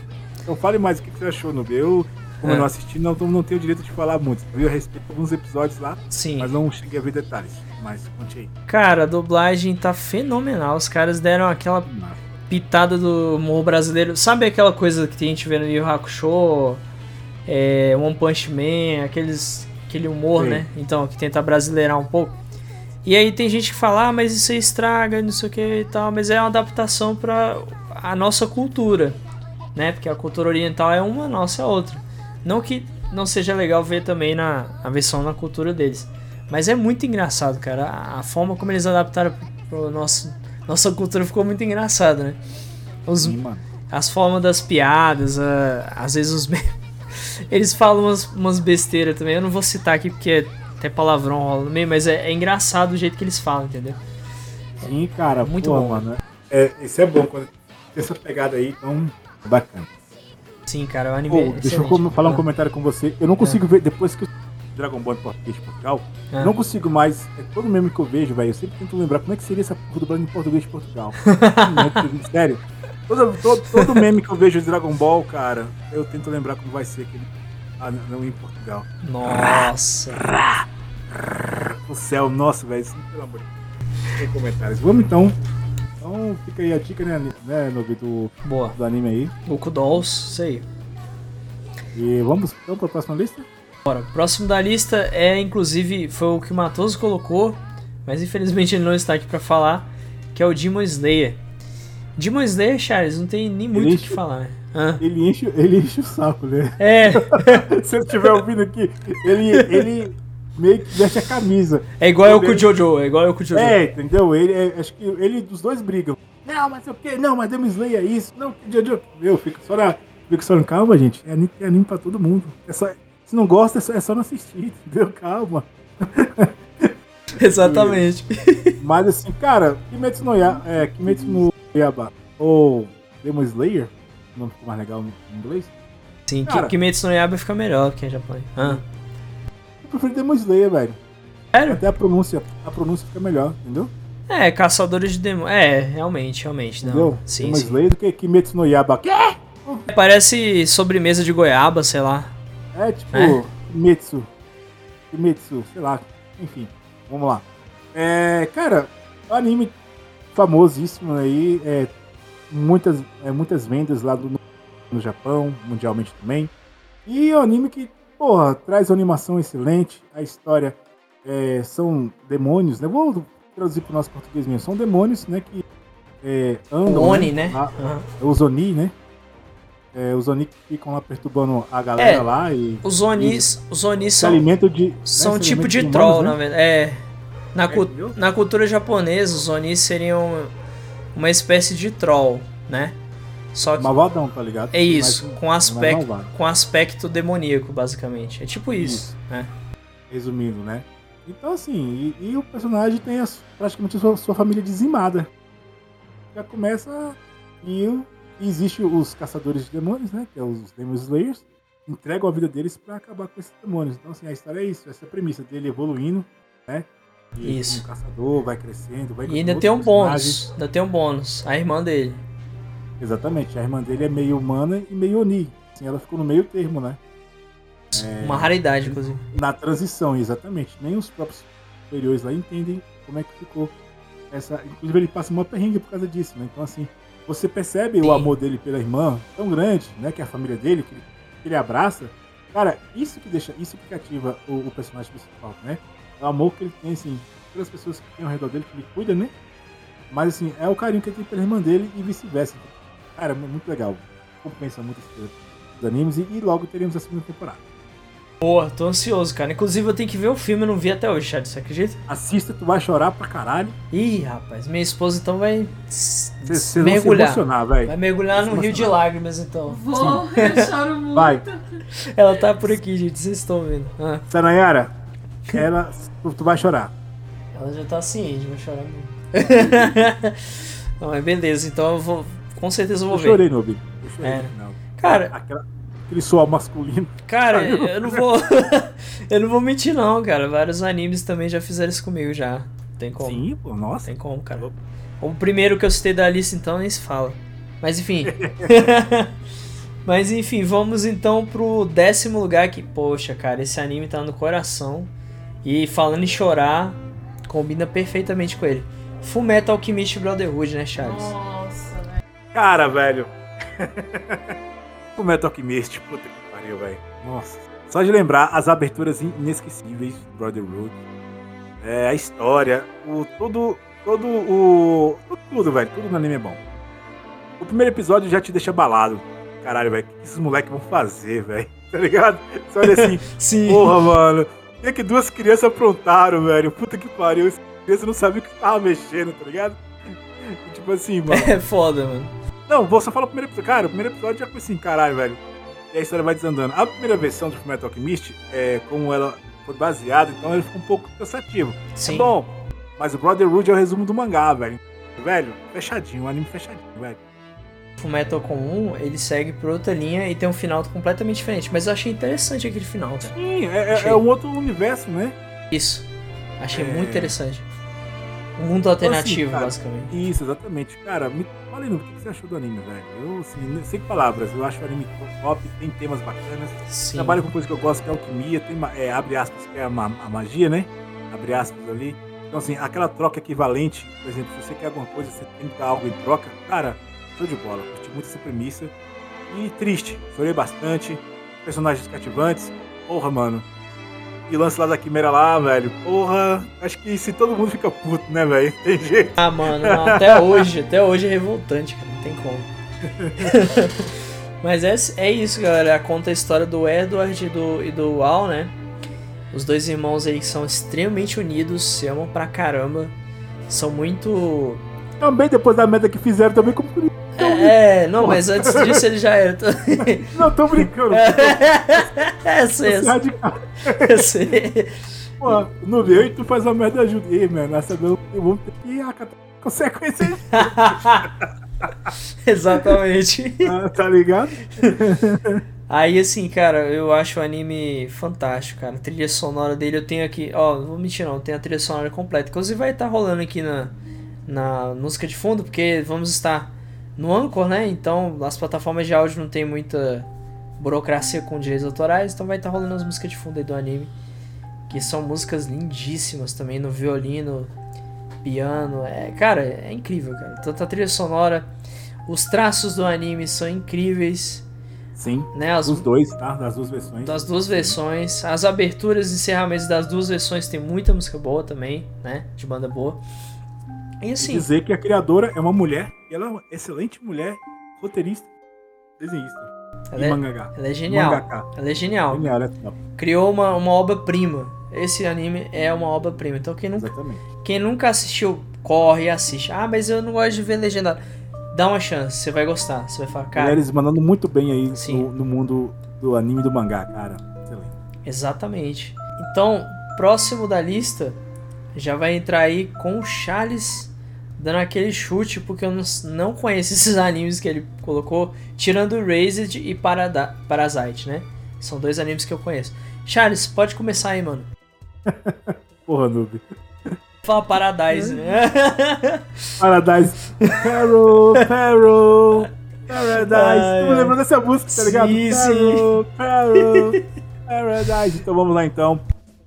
[SPEAKER 1] Então fale mais o que você achou, Nube. Eu, como
[SPEAKER 2] É.
[SPEAKER 1] eu não assisti, não, não tenho o direito de falar muito. Eu vi a respeito de alguns episódios lá,
[SPEAKER 2] Sim.
[SPEAKER 1] mas não cheguei a ver detalhes. Mas conte aí.
[SPEAKER 2] Cara, a dublagem tá fenomenal. Os caras deram aquela pitada do humor brasileiro. Sabe aquela coisa que a gente vê no Yu Hakusho? É, One Punch Man, aqueles, aquele humor,
[SPEAKER 1] Sim.
[SPEAKER 2] né? Então, que tenta brasileirar um pouco. E aí tem gente que fala, ah, mas isso aí estraga, não sei o que e tal. Mas é uma adaptação pra a nossa cultura, né? Porque a cultura oriental é uma, a nossa é outra. Não que não seja legal ver também na a versão na cultura deles. Mas é muito engraçado, cara. A, a forma como eles adaptaram pro nosso nossa cultura ficou muito engraçada, né? Os,
[SPEAKER 1] Sim, mano.
[SPEAKER 2] as formas das piadas, a- às vezes os [LAUGHS] eles falam umas, umas besteiras também. Eu não vou citar aqui porque é até palavrão rola no meio, mas é, é engraçado o jeito que eles falam, entendeu?
[SPEAKER 1] Sim, cara.
[SPEAKER 2] Muito
[SPEAKER 1] pô,
[SPEAKER 2] bom.
[SPEAKER 1] mano. É, isso é bom quando tem essa pegada aí tão bacana.
[SPEAKER 2] Sim, cara, é um anime.
[SPEAKER 1] Pô, deixa eu falar um
[SPEAKER 2] Ah,
[SPEAKER 1] comentário com você. Eu não consigo ver, depois que eu Dragon Ball em português Portugal,
[SPEAKER 2] ah.
[SPEAKER 1] não consigo mais. É todo meme que eu vejo, velho. Eu sempre tento lembrar como é que seria essa porra dublada em português de Portugal. [LAUGHS] Sério. Todo, todo, todo meme que eu vejo de Dragon Ball, cara, eu tento lembrar como vai ser aquele. Ah, não, não em Portugal.
[SPEAKER 2] Nossa.
[SPEAKER 1] O céu, nossa, velho. Isso, pelo amor de Deus. Sem comentários. Vamos então. Então fica aí a dica, né, né Novi, do,
[SPEAKER 2] Boa.
[SPEAKER 1] do anime aí.
[SPEAKER 2] Goku Dolls, isso aí.
[SPEAKER 1] E vamos então pra próxima lista?
[SPEAKER 2] Bora. Próximo da lista é, inclusive, foi o que o Matoso colocou, mas infelizmente [LAUGHS] ele não está aqui pra falar, que é o Demon Slayer. Demon Slayer, Charles, não tem nem muito o que falar. né? Hã?
[SPEAKER 1] Ele enche, ele enche o saco, né?
[SPEAKER 2] É, [LAUGHS]
[SPEAKER 1] Se você estiver ouvindo aqui, ele, ele meio que veste a camisa.
[SPEAKER 2] é igual eu com o Jojo, é igual eu com o Jojo.
[SPEAKER 1] É, entendeu? Ele, é, acho que ele, os dois brigam. Não, mas o quê? Não, mas Demon Slayer é isso. Não, Jojo. Eu fico só na. Fico só no calma, gente. É anime, é anime pra todo mundo. É só, se não gosta, é só, é só não assistir, [LAUGHS] entendeu? Calma. [LAUGHS]
[SPEAKER 2] Exatamente. [LAUGHS]
[SPEAKER 1] Mas assim, cara, Kimetsu no, Ya, é, Kimetsu no Yaba ou Demon Slayer, o nome ficou mais legal no inglês.
[SPEAKER 2] Sim,
[SPEAKER 1] Cara.
[SPEAKER 2] Kimetsu no Yaiba fica melhor que em japonês. Hã?
[SPEAKER 1] Eu prefiro Demon Slayer, velho.
[SPEAKER 2] Sério?
[SPEAKER 1] Até a pronúncia, a pronúncia fica melhor, entendeu?
[SPEAKER 2] É, caçadores de demônios. É, realmente, realmente. Não.
[SPEAKER 1] Entendeu?
[SPEAKER 2] Sim,
[SPEAKER 1] Demon
[SPEAKER 2] sim.
[SPEAKER 1] Slayer do que Kimetsu no Yaba. Quê?
[SPEAKER 2] Parece sobremesa de goiaba, sei lá.
[SPEAKER 1] É tipo,
[SPEAKER 2] É?
[SPEAKER 1] Kimetsu. Kimetsu, sei lá. Enfim, vamos lá. É, cara, um anime famosíssimo aí. É, muitas, é, muitas vendas lá do, no Japão, mundialmente também. E é um anime que, porra, traz uma animação excelente. A história é, são demônios, né? Vou traduzir para o nosso português mesmo. São demônios, né? Que é, andam.
[SPEAKER 2] Oni, né?
[SPEAKER 1] lá-
[SPEAKER 2] Aham.
[SPEAKER 1] os Oni, né? É, os Oni que ficam lá perturbando a galera
[SPEAKER 2] É,
[SPEAKER 1] lá e
[SPEAKER 2] Os Onis, os Onis são,
[SPEAKER 1] alimentam de.
[SPEAKER 2] são
[SPEAKER 1] né,
[SPEAKER 2] tipo de troll,
[SPEAKER 1] humanos,
[SPEAKER 2] na
[SPEAKER 1] né?
[SPEAKER 2] verdade. É. Na, cu-
[SPEAKER 1] entendeu?
[SPEAKER 2] na cultura japonesa, os Onis seriam uma espécie de troll, né? Só que
[SPEAKER 1] Malvadão, tá ligado?
[SPEAKER 2] é isso,
[SPEAKER 1] Mais-
[SPEAKER 2] com aspecto, com aspecto demoníaco, basicamente. É tipo isso,
[SPEAKER 1] Isso.
[SPEAKER 2] né?
[SPEAKER 1] Resumindo, né? Então, assim, e, e o personagem tem as- praticamente a sua, sua família dizimada. Já começa. E, e existe os caçadores de demônios, né? Que é os Demon Slayers. Entregam a vida deles pra acabar com esses demônios. Então, assim, a história é isso. Essa é a premissa dele evoluindo, né? E
[SPEAKER 2] Isso.
[SPEAKER 1] como caçador, vai crescendo, vai
[SPEAKER 2] E ainda tem um bônus. Ainda tem um bônus. A irmã dele.
[SPEAKER 1] Exatamente, a irmã dele é meio humana e meio Oni. Assim, ela ficou no meio termo, né?
[SPEAKER 2] Uma raridade, inclusive.
[SPEAKER 1] Na transição, exatamente. Nem os próprios superiores lá entendem como é que ficou essa. Inclusive, ele passa uma perrengue por causa disso, né? Então, assim, você percebe
[SPEAKER 2] Sim.
[SPEAKER 1] o amor dele pela irmã tão grande, né? Que é a família dele, que ele, que ele abraça. Cara, isso que deixa, isso que cativa o, o personagem principal, né? O amor que ele tem, assim, pelas pessoas que tem ao redor dele, que ele cuida, né? Mas assim, é o carinho que ele tem pela irmã dele e vice-versa. Cara, é muito legal. Compensa muito os animes e, e logo teremos a segunda temporada.
[SPEAKER 2] Boa, tô ansioso, cara. Inclusive eu tenho que ver o filme, eu não vi até hoje, Chad, você acredita?
[SPEAKER 1] Assista, tu vai chorar pra caralho.
[SPEAKER 2] Ih, rapaz, minha esposa então vai s-
[SPEAKER 1] Você
[SPEAKER 2] mergulhar.
[SPEAKER 1] vai
[SPEAKER 2] mergulhar no rio de lágrimas, então.
[SPEAKER 4] Vou, [LAUGHS] eu choro muito.
[SPEAKER 1] Vai.
[SPEAKER 2] Ela tá por aqui, gente, vocês estão vendo. Ah,
[SPEAKER 1] Sanayara, ela, tu, vai chorar.
[SPEAKER 2] ela já tá ciente, vai chorar muito. [LAUGHS] não, mas beleza, então eu vou. Com certeza eu vou
[SPEAKER 1] Eu
[SPEAKER 2] ver.
[SPEAKER 1] chorei, Nubi. Eu chorei
[SPEAKER 2] É.
[SPEAKER 1] no.
[SPEAKER 2] Cara,
[SPEAKER 1] Aquela, aquele suor masculino.
[SPEAKER 2] cara, eu não vou. [LAUGHS] eu não vou mentir, não, cara. Vários animes também já fizeram isso comigo já. Tem como.
[SPEAKER 1] Sim, pô, nossa.
[SPEAKER 2] Tem como, cara. O primeiro que eu citei da lista, então, nem se fala. Mas enfim. [LAUGHS] [LAUGHS] Mas enfim, vamos então pro décimo lugar que, poxa, cara, esse anime tá no coração. E falando em chorar, combina perfeitamente com ele. Fullmetal Alchemist Brotherhood, né, Charles?
[SPEAKER 1] Cara, velho. o Metal Alchemist, puta que pariu, velho. Nossa. Só de lembrar as aberturas in- inesquecíveis do Brotherhood. É, a história, o todo, todo o tudo, tudo, velho, tudo no anime é bom. O primeiro episódio já te deixa abalado. Caralho, velho, o que esses moleques vão fazer, velho? [LAUGHS] Tá ligado? Você olha assim, [LAUGHS]
[SPEAKER 2] Sim.
[SPEAKER 1] porra, mano. Que, é que duas crianças aprontaram, velho? Puta que pariu. As crianças não sabiam o que tava mexendo, tá ligado? E, tipo assim, mano. [LAUGHS]
[SPEAKER 2] É foda, mano.
[SPEAKER 1] Não, vou só falar o primeiro episódio. Cara, o primeiro episódio já foi assim, caralho, velho. E a história vai desandando. A primeira versão do Fullmetal Alchemist, é, como ela foi baseada, então ele ficou um pouco cansativo.
[SPEAKER 2] Sim.
[SPEAKER 1] É bom, mas o Brotherhood é o resumo do mangá, velho. Velho, fechadinho, um anime fechadinho, velho.
[SPEAKER 2] Fullmetal comum, ele segue por outra linha e tem um final completamente diferente. Mas eu achei interessante aquele final, cara.
[SPEAKER 1] Sim, é, é- é um outro universo, né?
[SPEAKER 2] Isso. Achei
[SPEAKER 1] É.
[SPEAKER 2] muito interessante. Um mundo alternativo,
[SPEAKER 1] cara,
[SPEAKER 2] basicamente.
[SPEAKER 1] Isso, exatamente. Cara, me Nuno, o que você achou do anime, velho? Eu, assim, nem- sem palavras, eu acho o anime top, tem temas bacanas.
[SPEAKER 2] Sim.
[SPEAKER 1] Trabalha com coisa que eu gosto, que é alquimia, tem, é, abre aspas, que é a, a magia, né? Abre aspas ali. Então, assim, aquela troca equivalente, por exemplo, se você quer alguma coisa, você tem que dar algo em troca. Cara, show de bola. Curti muito essa premissa. E triste, chorei bastante. Personagens cativantes. Porra, mano. E lance lá da quimera lá, velho. Porra, acho que se todo mundo fica puto, né, velho? [LAUGHS] Tem jeito.
[SPEAKER 2] Ah, mano, não, até hoje, até hoje é revoltante, cara, não tem como. [LAUGHS] Mas é, é isso, galera. Conta a história do Edward e do, e do Al, né? Os dois irmãos aí que são extremamente unidos, se amam pra caramba. São muito.
[SPEAKER 1] Também depois da merda que fizeram, também como.
[SPEAKER 2] É, não, mas antes disso ele já era. [LAUGHS]
[SPEAKER 1] Não, tô brincando. [LAUGHS]
[SPEAKER 2] é, sei,
[SPEAKER 1] Esse radical.
[SPEAKER 2] eu sei.
[SPEAKER 1] Pô, no veio e tu faz uma merda ajuda. Ei, mano, essa não. Vamos ter que acatar consequências, [LAUGHS]
[SPEAKER 2] Exatamente.
[SPEAKER 1] tá- tá ligado?
[SPEAKER 2] Aí, assim, cara, eu acho o anime fantástico, cara. A trilha sonora dele eu tenho aqui. Ó, não vou mentir, não. Tem a trilha sonora completa. Inclusive, vai estar rolando aqui na, na música de fundo, porque vamos estar no Anchor, né? Então, as plataformas de áudio não tem muita burocracia com direitos autorais. Então, vai estar rolando as músicas de fundo aí do anime. Que são músicas lindíssimas também, no violino, piano. É, cara, é incrível, cara. Tanto a trilha sonora. Os traços do anime são incríveis,
[SPEAKER 1] Sim.
[SPEAKER 2] né? As,
[SPEAKER 1] Os dois, tá? Das duas versões.
[SPEAKER 2] das duas versões. As aberturas e encerramentos das duas versões tem muita música boa também, né? De banda boa. E assim,
[SPEAKER 1] dizer que a criadora é uma mulher, e ela é uma excelente mulher, roteirista, desenhista
[SPEAKER 2] ela
[SPEAKER 1] e
[SPEAKER 2] é, ela é genial.
[SPEAKER 1] Mangaka.
[SPEAKER 2] Ela é genial.
[SPEAKER 1] Genial? Não,
[SPEAKER 2] Criou uma, uma obra-prima. Esse anime é uma obra-prima. Então quem nunca,
[SPEAKER 1] Exatamente.
[SPEAKER 2] quem nunca assistiu, corre e assiste. Ah, mas eu não gosto de ver legendado. Dá uma chance, você vai gostar. Você vai falar, cara,
[SPEAKER 1] Mulheres mandando muito bem aí no, no mundo do anime e do mangá, cara. Excelente.
[SPEAKER 2] Exatamente. Então, próximo da lista já vai entrar aí com o Charles dando aquele chute, porque eu não, não conheço [LAUGHS] esses animes que ele colocou, tirando Raised e Parada Parasite, né? São dois animes que eu conheço. Charles, pode começar aí, mano. [LAUGHS]
[SPEAKER 1] Porra, noob.
[SPEAKER 2] Fala Paradise, né? [LAUGHS]
[SPEAKER 1] Paradise. Carol, Carol. Paradise.
[SPEAKER 2] Ai,
[SPEAKER 1] Tô lembrando dessa música, tá ligado?
[SPEAKER 2] Sim,
[SPEAKER 1] Carol. Paradise. Então vamos lá, então.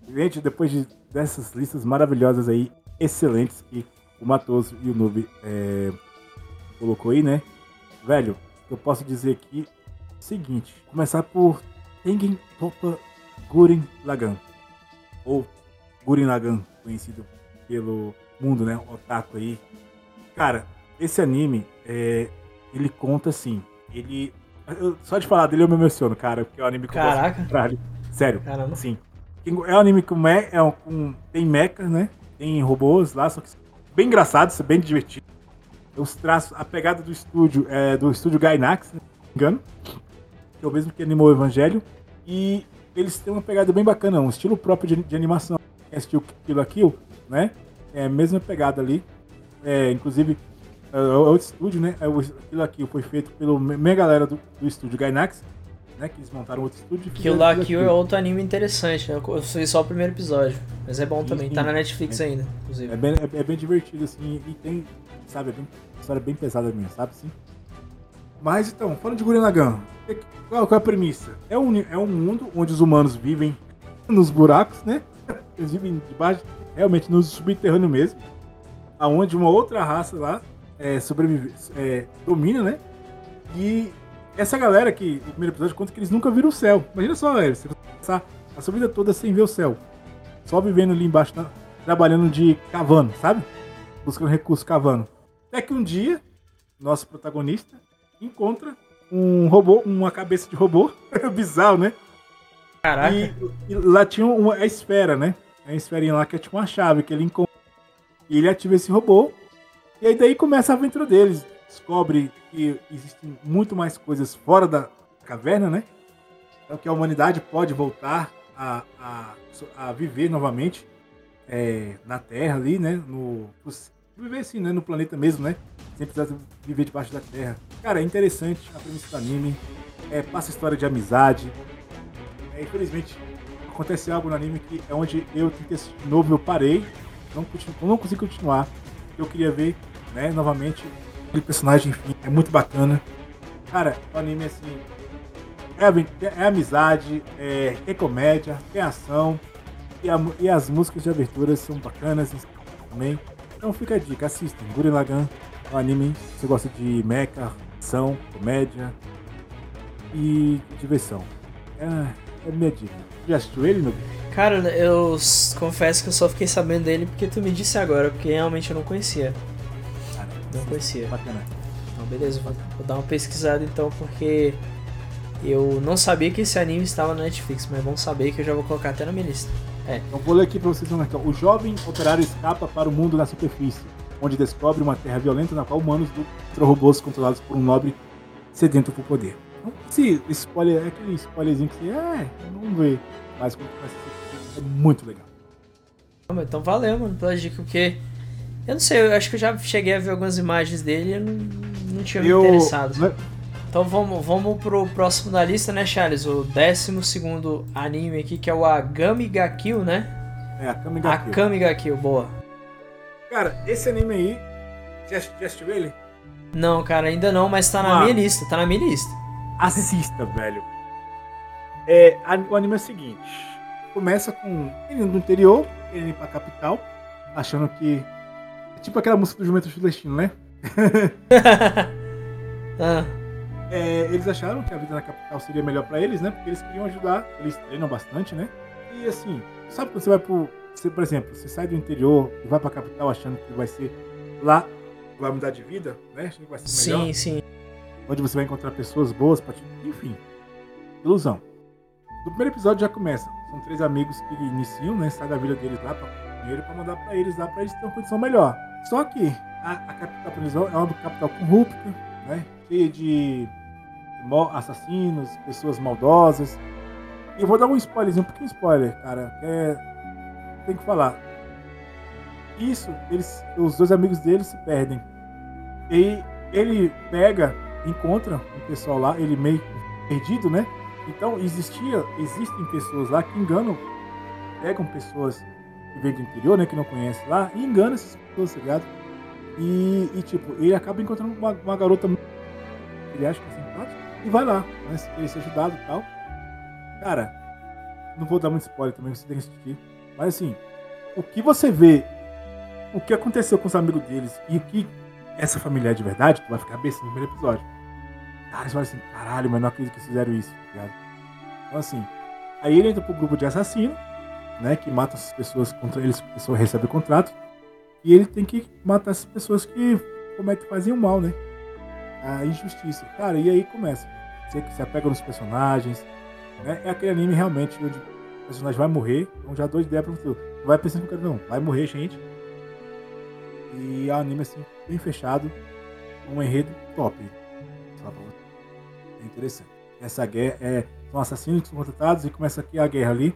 [SPEAKER 1] Gente, depois de, dessas listas maravilhosas aí, excelentes, que o Matoso e o Noob é, colocou aí, né? Velho, eu posso dizer aqui o seguinte. Começar por Tengen Toppa Guren Lagan. Ou Guren Lagan, conhecido pelo mundo, né? Otaku aí. Cara, esse anime, é, ele conta assim. Ele. eu- só de falar dele eu me emociono, cara, porque é um anime que eu gosto
[SPEAKER 2] Caraca.
[SPEAKER 1] Sério.
[SPEAKER 2] Caramba.
[SPEAKER 1] Sim. É um anime me, é um, com- tem mechas, né? Tem robôs lá, só que bem engraçado, isso é bem divertido. Os traços, a pegada do estúdio é do estúdio Gainax, se não me engano, que é o mesmo que animou o Evangelho. E eles têm uma pegada bem bacana, um estilo próprio de, de animação. Quem assistiu Kill la Kill, né? É a mesma pegada ali. É, inclusive, é, é outro estúdio, né? É, o Kill la Kill foi feito pelo meia galera do, do estúdio Gainax, né? Que eles montaram outro estúdio. e
[SPEAKER 2] la
[SPEAKER 1] Kill la
[SPEAKER 2] Kill é outro anime interessante. Eu eu vi só o primeiro episódio. Mas é bom
[SPEAKER 1] Sim,
[SPEAKER 2] também.
[SPEAKER 1] sim.
[SPEAKER 2] Tá na Netflix ainda, inclusive.
[SPEAKER 1] É bem, é, é bem divertido, assim, e tem, sabe, é bem, história bem pesada mesmo, sabe, assim. Mas, então, falando de que- qual, qual é a premissa? É um, é um mundo onde os humanos vivem [LAUGHS] nos buracos, né? [LAUGHS] Eles vivem debaixo, realmente no subterrâneo mesmo, aonde uma outra raça lá é, sobrevive, é, domina, né? E essa galera que, no primeiro episódio, conta que eles nunca viram o céu. Imagina só, velho, você passar a sua vida toda sem ver o céu. Só vivendo ali embaixo, trabalhando de cavando, sabe? Buscando recurso cavando. Até que um dia, nosso protagonista encontra um robô, uma cabeça de robô. [LAUGHS] Bizarro, né?
[SPEAKER 2] Caraca.
[SPEAKER 1] E, e lá tinha uma, a esfera, né? A esferinha lá que é tipo uma chave que ele encontra. E ele ativa esse robô. E aí daí começa a aventura deles. Descobre que existem muito mais coisas fora da caverna, né? Então que a humanidade pode voltar a, a, a viver novamente é, na Terra ali, né? No, viver assim, né? No planeta mesmo, né? Sem precisar viver debaixo da Terra. Cara, é interessante a premissa do anime. É, passa história de amizade. É, infelizmente, acontece algo no anime que é onde eu tentei assistir de novo, eu parei, não, não consegui continuar. Eu queria ver, né, novamente, aquele personagem, enfim, é muito bacana. Cara, o anime, assim, é, é amizade, é, comédia, tem ação, e, a e as músicas de abertura são bacanas também. Então fica a dica, assistam, Gurren Lagann, é um anime, se você gosta de mecha, ação, comédia e diversão. É, é minha dica. Já assistiu ele, meu?
[SPEAKER 2] Cara, eu confesso que eu só fiquei sabendo dele porque tu me disse agora, porque realmente eu não conhecia. Não conhecia.
[SPEAKER 1] Bacana.
[SPEAKER 2] Então, beleza, vou, vou dar uma pesquisada então, porque eu não sabia que esse anime estava na Netflix, mas é bom saber que eu já vou colocar até na minha lista.
[SPEAKER 1] Então vou ler aqui pra vocês. Então. O jovem operário escapa para o mundo na superfície, onde descobre uma terra violenta na qual humanos lutam robôs controlados por um nobre sedento por poder. Então, esse spoiler é aquele spoilerzinho que você, é, vamos ver. Mas quando começa a assistir, é muito legal.
[SPEAKER 2] Não, Então valeu, mano, pela dica, porque. Eu não sei, eu acho que eu já cheguei a ver algumas imagens dele e eu não, não tinha me interessado.
[SPEAKER 1] né,
[SPEAKER 2] Então vamos, vamos pro próximo da lista, né, Charles? O 12 anime aqui, que é o Agami ga Kill, né?
[SPEAKER 1] É, ga Kill.
[SPEAKER 2] Akami ga Kill, boa.
[SPEAKER 1] Cara, esse anime aí, já, já assistiu ele?
[SPEAKER 2] Não, cara, ainda não, mas tá na
[SPEAKER 1] Ah.
[SPEAKER 2] minha lista, tá na minha lista.
[SPEAKER 1] Assista, velho. É, o anime é o seguinte: começa com ele indo do interior, ele indo pra capital, achando que. Tipo aquela música do Jumento Celestino, né? [LAUGHS]
[SPEAKER 2] Ah,
[SPEAKER 1] É, eles acharam que a vida na capital seria melhor pra eles, né? Porque eles queriam ajudar, eles treinam bastante, né? E assim, sabe quando você vai pro. Você, por exemplo, você sai do interior e vai pra capital achando que vai ser lá, vai mudar de vida, né? Achando que vai ser melhor.
[SPEAKER 2] sim, sim.
[SPEAKER 1] onde você vai encontrar pessoas boas pra te... Enfim, ilusão. No primeiro episódio já começa. São três amigos que iniciam, né? Sai da vida deles lá pra dinheiro pra mandar pra eles lá pra eles terem uma condição melhor. Só que a, a capital prisão é uma capital corrupta, né? Cheia de assassinos, pessoas maldosas. E eu vou dar um spoilerzinho, um pequeno spoiler, cara. É... Tem que falar. Isso, eles, os dois amigos dele se perdem. E ele pega encontra um pessoal lá, ele meio perdido, né? Então existia, existem pessoas lá que enganam, pegam pessoas que vêm do interior, né? Que não conhecem lá, e enganam essas pessoas, tá ligado? E, e, tipo, ele acaba encontrando uma, uma garota ele acha que é simpática e vai lá, né? Ele ser ajudado e tal. Cara, não vou dar muito spoiler também, você tem que assistir. Mas assim, o que você vê, o que aconteceu com os amigos deles e o que essa família é de verdade, tu vai ficar besta no primeiro episódio. Cara, você vai assim, caralho, mas não acredito que fizeram isso, tá ligado? Então assim, aí ele entra pro grupo de assassino, né, que mata essas pessoas contra eles, a pessoa recebe o contrato, e ele tem que matar essas pessoas que é que faziam mal, né? A injustiça. Cara, e aí começa. Você se apega nos personagens. Né? É aquele anime realmente onde o personagem vai morrer. Então já dou ideia pra você. Vai pensando que o não, vai morrer, gente. E é um anime assim, bem fechado. Um enredo top. É interessante. Essa guerra é. São assassinos que são contratados e começa aqui a guerra ali.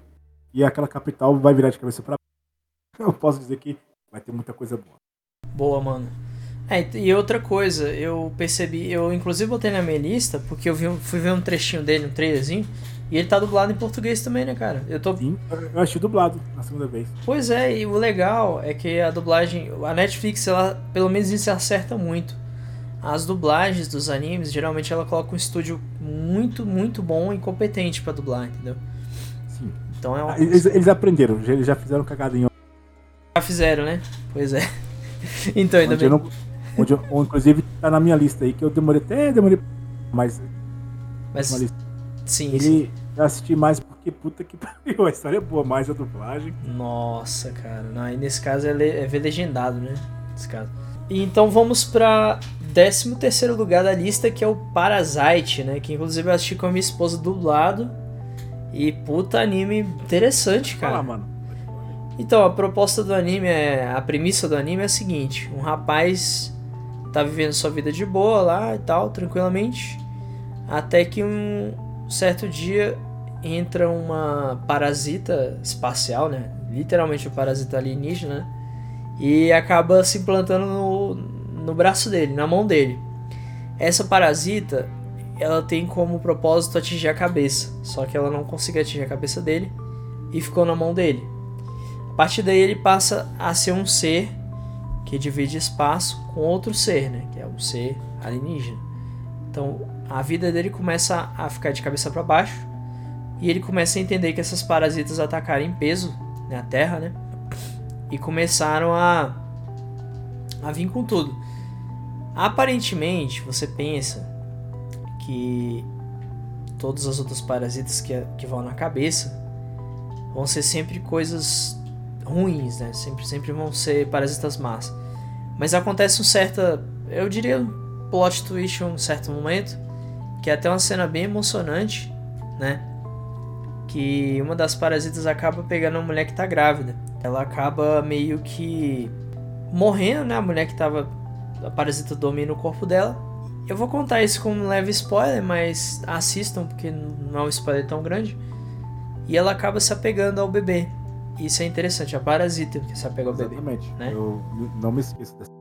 [SPEAKER 1] E aquela capital vai virar de cabeça pra [LAUGHS] Eu posso dizer que vai ter muita coisa boa.
[SPEAKER 2] Boa, mano. É, e outra coisa, eu percebi, eu inclusive botei na minha lista, porque eu vi, fui ver um trechinho dele, um trailerzinho, e ele tá dublado em português também, né, cara? Eu tô.
[SPEAKER 1] Sim, eu achei dublado na segunda vez.
[SPEAKER 2] Pois é, e o legal é que a dublagem. A Netflix, ela, pelo menos isso acerta muito. As dublagens dos animes, geralmente ela coloca um estúdio muito, muito bom e competente pra dublar, entendeu?
[SPEAKER 1] Sim.
[SPEAKER 2] Então é.
[SPEAKER 1] Ah, Eles, eles aprenderam, eles já fizeram cagada em
[SPEAKER 2] Já fizeram, né? Pois é. [LAUGHS] Então, ainda
[SPEAKER 1] onde,
[SPEAKER 2] bem.
[SPEAKER 1] não, onde eu- inclusive tá na minha lista aí, que eu demorei até demorei. Mas
[SPEAKER 2] Mas, sim, sim.
[SPEAKER 1] ele eu assisti mais porque puta que [LAUGHS] pariu, a história é boa, mais a dublagem.
[SPEAKER 2] Nossa, cara. Não, aí nesse caso é, le- é ver legendado, né? Nesse caso. E então vamos pra 13 terceiro lugar da lista, que é o Parasite, né? Que inclusive eu assisti com a minha esposa dublado. E puta anime interessante, cara.
[SPEAKER 1] Fala, mano.
[SPEAKER 2] Então, a proposta do anime é. A premissa do anime é a seguinte: um rapaz tá vivendo sua vida de boa lá e tal, tranquilamente. Até que um certo dia entra uma parasita espacial, né? Literalmente um parasita alienígena, né? E acaba se implantando no, no braço dele, na mão dele. Essa parasita, ela tem como propósito atingir a cabeça. Só que ela não conseguiu atingir a cabeça dele e ficou na mão dele. A partir daí ele passa a ser um ser que divide espaço com outro ser, né? Que é um ser alienígena. Então a vida dele começa a ficar de cabeça para baixo e ele começa a entender que essas parasitas atacaram em peso né, Terra, né? E começaram a a vir com tudo. Aparentemente você pensa que todas as outras parasitas que, que vão na cabeça vão ser sempre coisas ruins, né? Sempre, sempre vão ser parasitas más. Mas acontece um certa, eu diria, plot twist em um certo momento, que é até uma cena bem emocionante, né? Que uma das parasitas acaba pegando uma mulher que tá grávida. Ela acaba meio que morrendo, né? A mulher que tava. A parasita domina o corpo dela. Eu vou contar isso como um leve spoiler, mas assistam, porque não é um spoiler tão grande. E ela acaba se apegando ao bebê. Isso é interessante, a parasita que se apega ao bebê.
[SPEAKER 1] Exatamente.
[SPEAKER 2] né?
[SPEAKER 1] Eu não me esqueço dessa.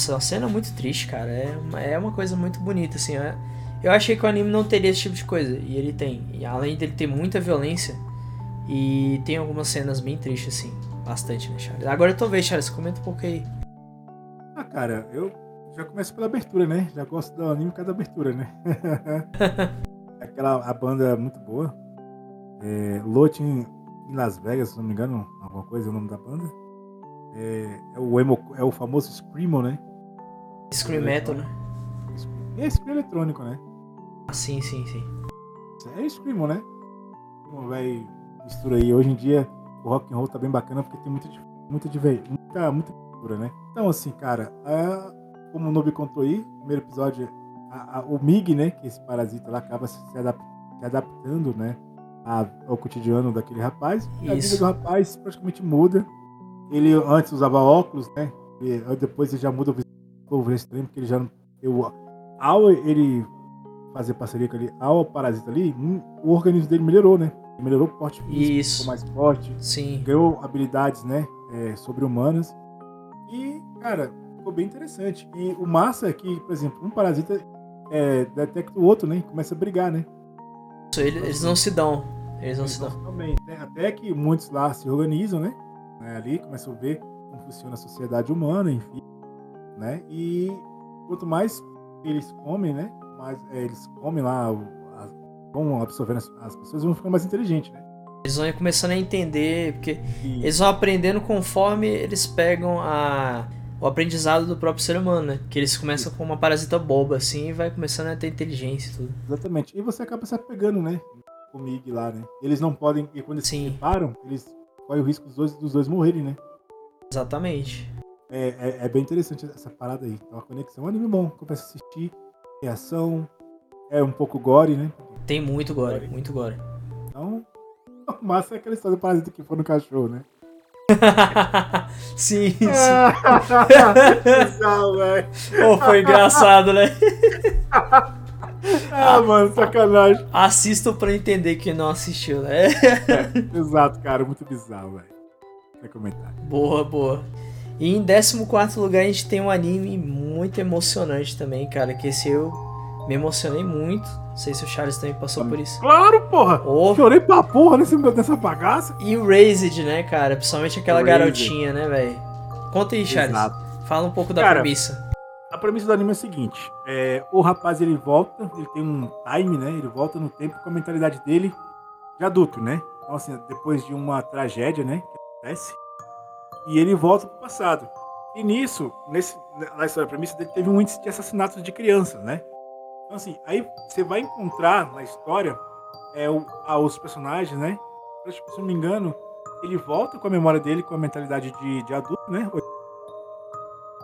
[SPEAKER 2] Essa é uma cena muito triste, cara. É uma, é uma coisa muito bonita, assim. é- Eu achei que o anime não teria esse tipo de coisa. E ele tem. E além dele ter muita violência. E tem algumas cenas bem tristes, assim. Bastante, né, Charles? Agora eu tô vendo, Charles. Comenta um pouco aí.
[SPEAKER 1] Ah, cara, eu já começo pela abertura, né? Já gosto do anime por causa da abertura, né? [LAUGHS] Aquela a banda é muito boa. É, Lot em, Las Vegas, se não me engano, alguma coisa é o nome da banda. É, é o emo, é o famoso Screamo, né?
[SPEAKER 2] Scream Metal, né?
[SPEAKER 1] É Scream eletrônico, né?
[SPEAKER 2] Ah, sim, sim, sim.
[SPEAKER 1] É Screamo, né? Como vai mistura aí. Hoje em dia o rock and roll tá bem bacana porque tem muita, muita, muita, muita cultura, né? Então, assim, cara, a- como o Nobi contou aí, no primeiro episódio, a- a- o Mig, né? Que esse parasita lá acaba se, adap- se adaptando, né? a- ao cotidiano daquele rapaz. E a vida
[SPEAKER 2] Isso.
[SPEAKER 1] do rapaz praticamente muda. Ele antes usava óculos, né? E depois ele já muda o visor extremo, porque ele já não. Eu, ao ele fazer parceria com ele, ao parasita ali, hum, o organismo dele melhorou, né? Melhorou o porte físico,
[SPEAKER 2] Isso.
[SPEAKER 1] ficou mais forte,
[SPEAKER 2] Sim.
[SPEAKER 1] ganhou habilidades, né? é, sobre-humanas. E, cara, ficou bem interessante. E o massa é que, por exemplo, um parasita é, detecta o outro, né? E começa a brigar, né?
[SPEAKER 2] Isso, ele- Eles não se dão. Eles não se dão.
[SPEAKER 1] Também, né? Até que muitos lá se organizam, né? Né, Ali começam a ver como funciona a sociedade humana, enfim, né? E quanto mais eles comem, né? Mais é, eles comem lá, vão absorvendo as, as pessoas, vão ficando mais inteligentes, né?
[SPEAKER 2] Eles vão começando a entender, porque eles vão aprendendo conforme eles pegam a, o aprendizado do próprio ser humano, né? Que eles começam com uma parasita boba, assim, e vai começando a ter inteligência e tudo.
[SPEAKER 1] exatamente. E você acaba se apegando, né? Com o Mig lá, né? Eles não podem, e quando eles
[SPEAKER 2] Sim.
[SPEAKER 1] se separam, eles correm o risco dos dois, dos dois morrerem, né?
[SPEAKER 2] Exatamente.
[SPEAKER 1] É, é, é bem interessante essa parada aí. É uma conexão, é um anime bom. Começa a assistir, tem ação, é um pouco gore, né?
[SPEAKER 2] Tem muito gore, muito gore.
[SPEAKER 1] Então, [LAUGHS] o massa é aquela história do parasita que foi no cachorro, né? [LAUGHS]
[SPEAKER 2] sim, sim. [LAUGHS] Foi engraçado, né?
[SPEAKER 1] Ah, mano, sacanagem.
[SPEAKER 2] Assista pra entender quem não assistiu, né?
[SPEAKER 1] É, exato, cara, muito bizarro, velho. Vai comentar.
[SPEAKER 2] Boa, boa. E em 14 lugar a gente tem um anime muito emocionante também, cara, que esse eu me emocionei muito. Não sei se o Charles também passou por isso.
[SPEAKER 1] Claro, porra!
[SPEAKER 2] Oh.
[SPEAKER 1] Chorei pra porra nesse, nessa bagaça.
[SPEAKER 2] E o Raised, né, cara? Principalmente aquela
[SPEAKER 1] Raised.
[SPEAKER 2] garotinha, né, velho? Conta aí, Charles.
[SPEAKER 1] Exato.
[SPEAKER 2] Fala um pouco da
[SPEAKER 1] Cara,
[SPEAKER 2] premissa.
[SPEAKER 1] A premissa do anime é a seguinte: é, o rapaz ele volta, ele tem um time, né? Ele volta no tempo com a mentalidade dele de adulto, né? Então, assim, depois de uma tragédia, né? Que acontece, e ele volta pro passado. E nisso, nesse, na história, a premissa dele teve um índice de assassinatos de crianças, né? Então, assim, aí você vai encontrar na história é, o, a- os personagens, né? Eu, tipo, Se eu não me engano, ele volta com a memória dele, com a mentalidade de, de adulto, né?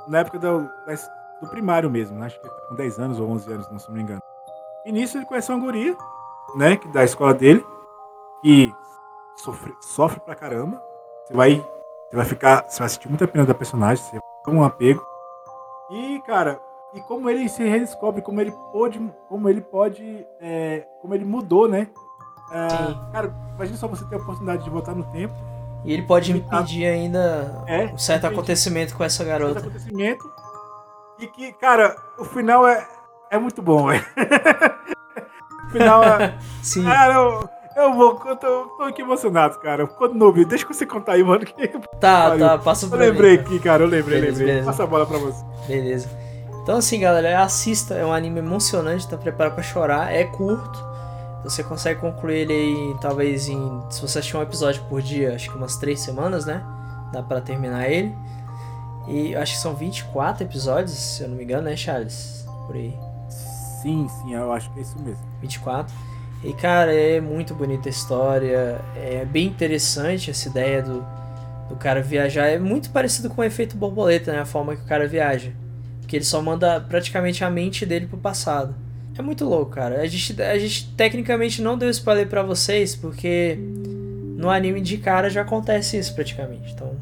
[SPEAKER 1] Na época do, do primário mesmo, né? Acho que ele tá com 10 anos ou 11 anos, não se não me engano. E nisso ele conhece uma guria, né? Que da escola dele, que sofre, sofre pra caramba. Você vai, você vai ficar, você vai sentir muita pena da personagem, você vai ter um apego. E, cara, e como ele se redescobre, como ele pode, como ele pode, é, como ele mudou, né? É,
[SPEAKER 2] Sim.
[SPEAKER 1] cara, imagina só você ter a oportunidade de voltar no tempo.
[SPEAKER 2] E ele pode impedir ainda
[SPEAKER 1] É,
[SPEAKER 2] um certo acontecimento com essa garota.
[SPEAKER 1] acontecimento. E que, cara, o final é, é muito bom, [LAUGHS] velho. o final é. [LAUGHS]
[SPEAKER 2] Sim.
[SPEAKER 1] Cara, eu, eu vou. Eu tô, tô aqui emocionado, cara. Quando ouvi, deixa você contar aí, mano. Que
[SPEAKER 2] tá,
[SPEAKER 1] pariu.
[SPEAKER 2] tá, passa
[SPEAKER 1] eu
[SPEAKER 2] por
[SPEAKER 1] lembrei aqui, cara. Eu lembrei,
[SPEAKER 2] Beleza,
[SPEAKER 1] lembrei.
[SPEAKER 2] beleza.
[SPEAKER 1] Passa a bola pra você.
[SPEAKER 2] Beleza. Então assim, galera, assista, é um anime emocionante, tá preparado pra chorar, é curto. Você consegue concluir ele aí, talvez em. Se você assistir um episódio por dia, acho que umas três semanas, né? Dá pra terminar ele. E acho que são 24 episódios, se eu não me engano, né, Charles? Por aí.
[SPEAKER 1] Sim, sim, eu acho que é isso mesmo.
[SPEAKER 2] 24. E cara, é muito bonita a história, é bem interessante essa ideia do, do cara viajar. É muito parecido com o efeito borboleta, né? A forma que o cara viaja. Porque ele só manda praticamente a mente dele pro passado. É muito louco, cara. A gente, a gente tecnicamente não deu spoiler pra vocês, porque no anime de cara já acontece isso praticamente. Então,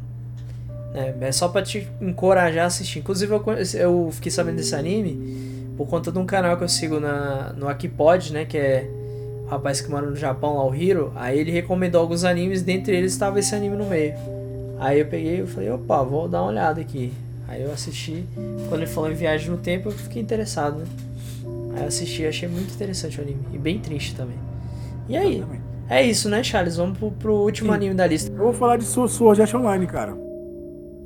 [SPEAKER 2] né, é só pra te encorajar a assistir. Inclusive, eu, eu fiquei sabendo desse anime por conta de um canal que eu sigo na, no Akipod, né? Que é o rapaz que mora no Japão, lá o Hiro. Aí ele recomendou alguns animes, dentre eles estava esse anime no meio. Aí eu peguei e falei, opa, vou dar uma olhada aqui. Aí eu assisti, quando ele falou em viagem no tempo, eu fiquei interessado, né? Aí eu assisti, achei muito interessante o anime. E bem triste também. E aí? É isso, né, Charles? Vamos pro, pro último
[SPEAKER 1] Sim.
[SPEAKER 2] anime da lista.
[SPEAKER 1] Eu vou falar de Sword Art Online, cara.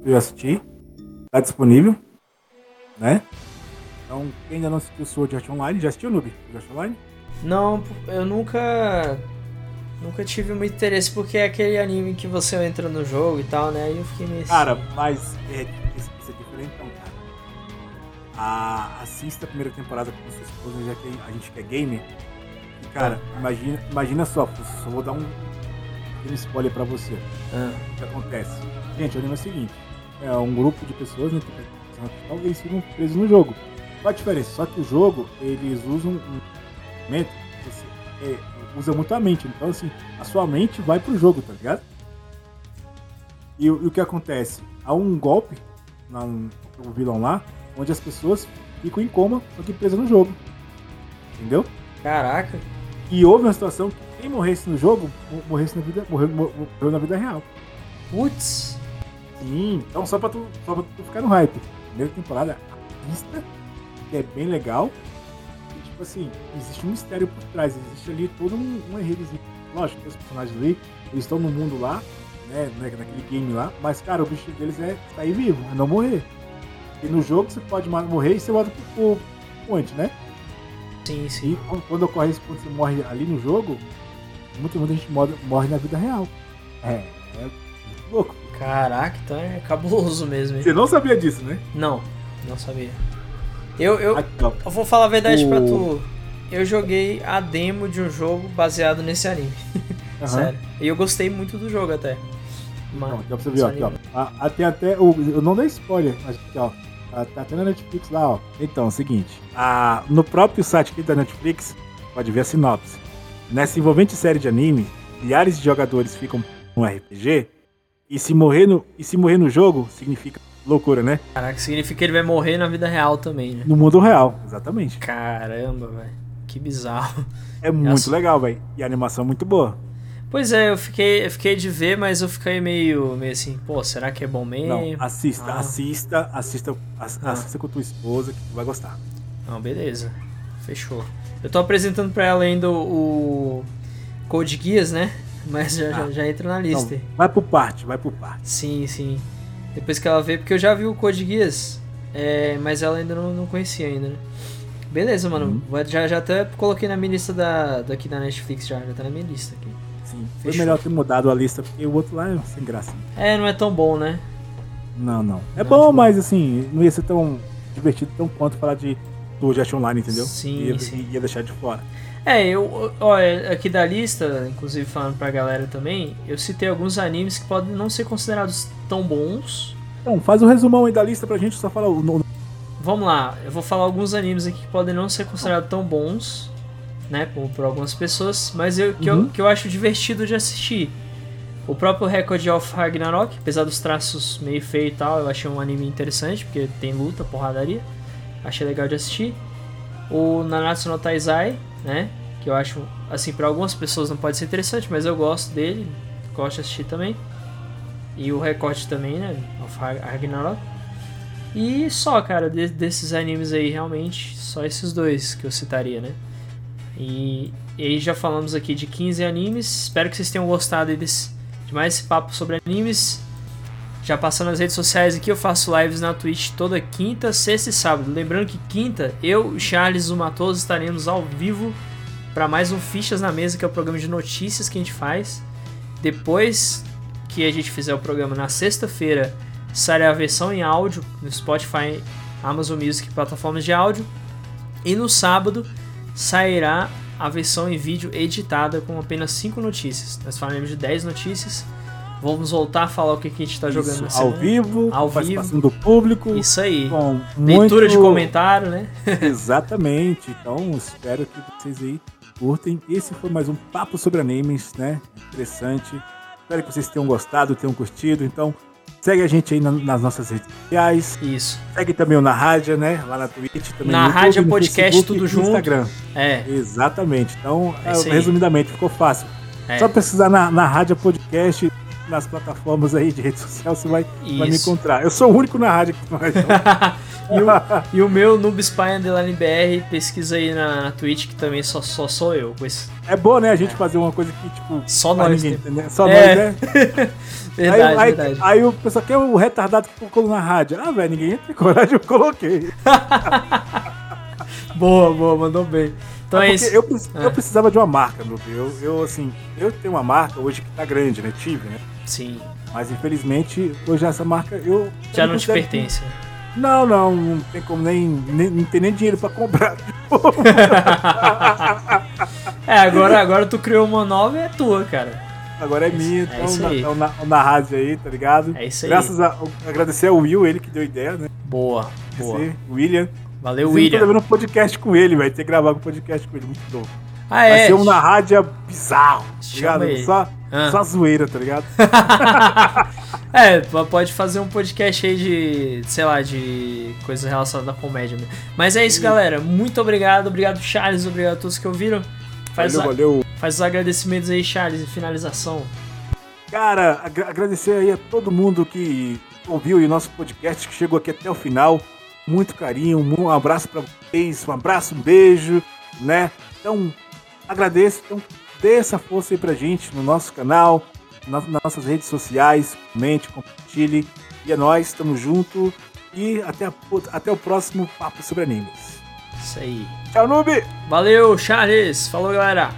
[SPEAKER 1] Eu assisti. Tá disponível. Né? Então, quem ainda não assistiu Sword Art Online, já assistiu Noob? Sword Art Online?
[SPEAKER 2] Não, eu nunca. Nunca tive muito interesse, porque é aquele anime que você entra no jogo e tal, né? Aí eu fiquei meio assim.
[SPEAKER 1] Cara, mas é. A, assista a primeira temporada com sua esposa, já que a gente quer gamer. E, cara, imagina, imagina só, só vou dar um, um spoiler pra você.
[SPEAKER 2] Ah,
[SPEAKER 1] O que acontece? Gente, o anime é o seguinte: é um grupo de pessoas, né? que Talvez ficam presos no jogo. Qual a diferença? Só que o jogo, eles usam um instrumento que você, é, usa muito a mente. Então, assim, a sua mente vai pro jogo, tá ligado? E, o- e o que acontece? Há um golpe na, no vilão lá, onde as pessoas ficam em coma, só que presas no jogo. Entendeu?
[SPEAKER 2] caraca.
[SPEAKER 1] E houve uma situação que quem morresse no jogo, mo- morresse na vida, morreu, mo- morreu na vida real.
[SPEAKER 2] Putz.
[SPEAKER 1] Sim, então só pra tu, só pra tu ficar no hype. Primeira temporada, a pista, que é bem legal. E, tipo assim, existe um mistério por trás, existe ali todo um, um enredozinho. Lógico, tem os personagens ali, eles estão no mundo lá, né, né, naquele game lá, mas cara, o objetivo deles é sair vivo, é não morrer. E no jogo você pode morrer e você volta pro, pro né?
[SPEAKER 2] Sim, sim.
[SPEAKER 1] E quando, quando ocorre isso, quando você morre ali no jogo, muita, muita gente morre, morre na vida real. É, é louco.
[SPEAKER 2] Caraca, então é cabuloso mesmo, hein?
[SPEAKER 1] Você não sabia disso, né?
[SPEAKER 2] Não, não sabia. Eu, eu,
[SPEAKER 1] Aqui,
[SPEAKER 2] eu vou falar a verdade
[SPEAKER 1] O-
[SPEAKER 2] pra tu. Eu joguei a demo de um jogo baseado nesse anime.
[SPEAKER 1] Aham. [LAUGHS]
[SPEAKER 2] Sério. E eu gostei muito do jogo até. Ma-
[SPEAKER 1] Não, dá pra você ver, ó, aqui, ó. Ah, ah, tem até o. Eu não dei spoiler, mas aqui, ó. Tá, tá até na Netflix lá, ó. Então, é o seguinte. ah, no próprio site aqui da Netflix, pode ver a sinopse. Nessa envolvente série de anime, milhares de jogadores ficam no RPG. E se morrer no, e se morrer no jogo, significa loucura, né?
[SPEAKER 2] Caraca, significa que ele vai morrer na vida real também, né?
[SPEAKER 1] No mundo real, exatamente.
[SPEAKER 2] Caramba, velho. Que bizarro.
[SPEAKER 1] É muito
[SPEAKER 2] Nossa.
[SPEAKER 1] legal, velho. E a animação é muito boa.
[SPEAKER 2] Pois é, eu fiquei, eu fiquei de ver, mas eu fiquei meio, meio assim, pô, será que é bom mesmo?
[SPEAKER 1] Não, assista,
[SPEAKER 2] Ah.
[SPEAKER 1] assista, assista, ass-
[SPEAKER 2] Ah.
[SPEAKER 1] assista com tua esposa que tu vai gostar.
[SPEAKER 2] Não, beleza. Fechou. Eu tô apresentando pra ela ainda o o Code Geass, né? Mas já, já,
[SPEAKER 1] Ah.
[SPEAKER 2] já entra na lista.
[SPEAKER 1] Então, vai por parte, vai por parte.
[SPEAKER 2] Sim, sim. Depois que ela vê, porque eu já vi o Code Geass, é, mas ela ainda não, não conhecia ainda, né? Beleza, mano.
[SPEAKER 1] Uhum.
[SPEAKER 2] Já, já até coloquei na minha lista da, daqui da Netflix, já, já tá na minha lista aqui.
[SPEAKER 1] Sim, foi melhor ter mudado a lista, porque o outro lá é sem graça.
[SPEAKER 2] É, não é tão bom, né?
[SPEAKER 1] Não, não. É
[SPEAKER 2] Não,
[SPEAKER 1] bom,
[SPEAKER 2] tipo-
[SPEAKER 1] mas assim, não ia ser tão divertido tão quanto falar de do Jet Online, entendeu?
[SPEAKER 2] Sim,
[SPEAKER 1] ia,
[SPEAKER 2] sim.
[SPEAKER 1] ia deixar de fora.
[SPEAKER 2] É, eu, olha, aqui da lista, inclusive falando pra galera também, eu citei alguns animes que podem não ser considerados tão bons.
[SPEAKER 1] Então, faz um resumão aí da lista pra gente só falar o.
[SPEAKER 2] Vamos lá, eu vou falar alguns animes aqui que podem não ser considerados tão bons, né, por, por algumas pessoas, mas eu, que,
[SPEAKER 1] Uhum.
[SPEAKER 2] eu, que eu acho divertido de assistir. O próprio Record of Ragnarok, apesar dos traços meio feio e tal, eu achei um anime interessante, porque tem luta, porradaria. Achei legal de assistir. O Nanatsu no Taizai, né? Que eu acho, assim, para algumas pessoas não pode ser interessante, mas eu gosto dele, gosto de assistir também. E o Record também, né? Of Rag- Ragnarok. E só, cara, de- desses animes aí, realmente, só esses dois que eu citaria, né? E, e já falamos aqui de 15 animes. Espero que vocês tenham gostado desse, de mais esse papo sobre animes. Já passando nas redes sociais aqui, eu faço lives na Twitch toda quinta, sexta e sábado. Lembrando que quinta, eu, Charles e o Matoso estaremos ao vivo para mais um Fichas na Mesa, que é o programa de notícias que a gente faz. Depois que a gente fizer o programa na sexta-feira, sairá a versão em áudio no Spotify, Amazon Music, plataformas de áudio. E no sábado sairá a versão em vídeo editada com apenas 5 notícias. Nós falaremos de 10 notícias. Vamos voltar a falar o que que a gente está jogando
[SPEAKER 1] Isso, ao vivo,
[SPEAKER 2] Ao
[SPEAKER 1] participação
[SPEAKER 2] vivo.
[SPEAKER 1] do público.
[SPEAKER 2] Isso aí. Leitura
[SPEAKER 1] muito...
[SPEAKER 2] de comentário, né? [LAUGHS]
[SPEAKER 1] Exatamente. Então, espero que vocês aí curtem. Esse foi mais um papo sobre animes, né? Interessante. Espero que vocês tenham gostado, tenham curtido. Então, segue a gente aí na- nas nossas redes sociais.
[SPEAKER 2] Isso.
[SPEAKER 1] Segue também o Na Rádio, né? Lá na Twitch, também
[SPEAKER 2] Na
[SPEAKER 1] YouTube,
[SPEAKER 2] Rádio Podcast,
[SPEAKER 1] Facebook
[SPEAKER 2] tudo junto.
[SPEAKER 1] Instagram.
[SPEAKER 2] É.
[SPEAKER 1] Exatamente. Então,
[SPEAKER 2] É aí.
[SPEAKER 1] resumidamente, ficou fácil.
[SPEAKER 2] É.
[SPEAKER 1] Só pesquisar na, na Rádio Podcast, nas plataformas aí de rede social, você vai, vai me encontrar. Eu sou o único na rádio que vai. [LAUGHS]
[SPEAKER 2] E o, e o meu Noob Spy Underline BR, pesquisa aí na, na Twitch, que também só, só sou eu. esse-
[SPEAKER 1] É bom, né? A gente fazer uma coisa que, tipo,
[SPEAKER 2] Só nós,
[SPEAKER 1] ninguém,
[SPEAKER 2] né?
[SPEAKER 1] Só
[SPEAKER 2] É.
[SPEAKER 1] nós, né? [LAUGHS]
[SPEAKER 2] Verdade,
[SPEAKER 1] aí, aí,
[SPEAKER 2] verdade.
[SPEAKER 1] aí o pessoal quer o retardado que colocou na rádio. Ah, velho, ninguém tem coragem, eu coloquei. [LAUGHS]
[SPEAKER 2] Boa, boa, mandou bem. Então é,
[SPEAKER 1] É
[SPEAKER 2] isso.
[SPEAKER 1] eu, preci-
[SPEAKER 2] É.
[SPEAKER 1] eu precisava de uma marca, meu filho. Eu, eu, assim, eu tenho uma marca hoje que tá grande, né? Tive, né?
[SPEAKER 2] Sim,
[SPEAKER 1] Mas infelizmente, hoje essa marca eu.
[SPEAKER 2] já
[SPEAKER 1] eu
[SPEAKER 2] não te
[SPEAKER 1] considero
[SPEAKER 2] pertence.
[SPEAKER 1] que- Não, não, não tem como nem. nem não tem nem dinheiro pra comprar. [LAUGHS]
[SPEAKER 2] É, agora, agora tu criou uma nova e é tua, cara.
[SPEAKER 1] Agora é
[SPEAKER 2] Isso-
[SPEAKER 1] minha,
[SPEAKER 2] é
[SPEAKER 1] então
[SPEAKER 2] isso
[SPEAKER 1] na,
[SPEAKER 2] aí.
[SPEAKER 1] então na, na rádio aí, tá ligado?
[SPEAKER 2] É isso aí.
[SPEAKER 1] Graças a. Agradecer ao Will, ele que deu a ideia, né?
[SPEAKER 2] Boa, boa.
[SPEAKER 1] William.
[SPEAKER 2] Valeu,
[SPEAKER 1] Tô
[SPEAKER 2] William.
[SPEAKER 1] levando um podcast com ele, vai ter que gravar um podcast com ele, muito louco.
[SPEAKER 2] Ah,
[SPEAKER 1] Vai
[SPEAKER 2] é.
[SPEAKER 1] ser um na rádio bizarro, tá
[SPEAKER 2] Chama
[SPEAKER 1] ligado?
[SPEAKER 2] ele.
[SPEAKER 1] Só,
[SPEAKER 2] Ah.
[SPEAKER 1] só zoeira, tá ligado? [LAUGHS]
[SPEAKER 2] É, pode fazer um podcast aí de, sei lá, de coisas relacionadas à comédia. mesmo. Mas é isso, galera. Muito obrigado. Obrigado, Charles. Obrigado a todos que ouviram. Faz,
[SPEAKER 1] Valeu,
[SPEAKER 2] a-
[SPEAKER 1] valeu.
[SPEAKER 2] faz os agradecimentos aí, Charles, em finalização.
[SPEAKER 1] Cara, agra- agradecer aí a todo mundo que ouviu o nosso podcast, que chegou aqui até o final. Muito carinho, um abraço pra vocês, um abraço, um beijo, né? Então, agradeço, então dê essa força aí pra gente no nosso canal, na- nas nossas redes sociais, comente, compartilhe. E é nóis, tamo junto. E até, a- até o próximo Papo sobre Animes.
[SPEAKER 2] Isso aí.
[SPEAKER 1] Tchau, Noob!
[SPEAKER 2] Valeu, Charles. Falou, galera.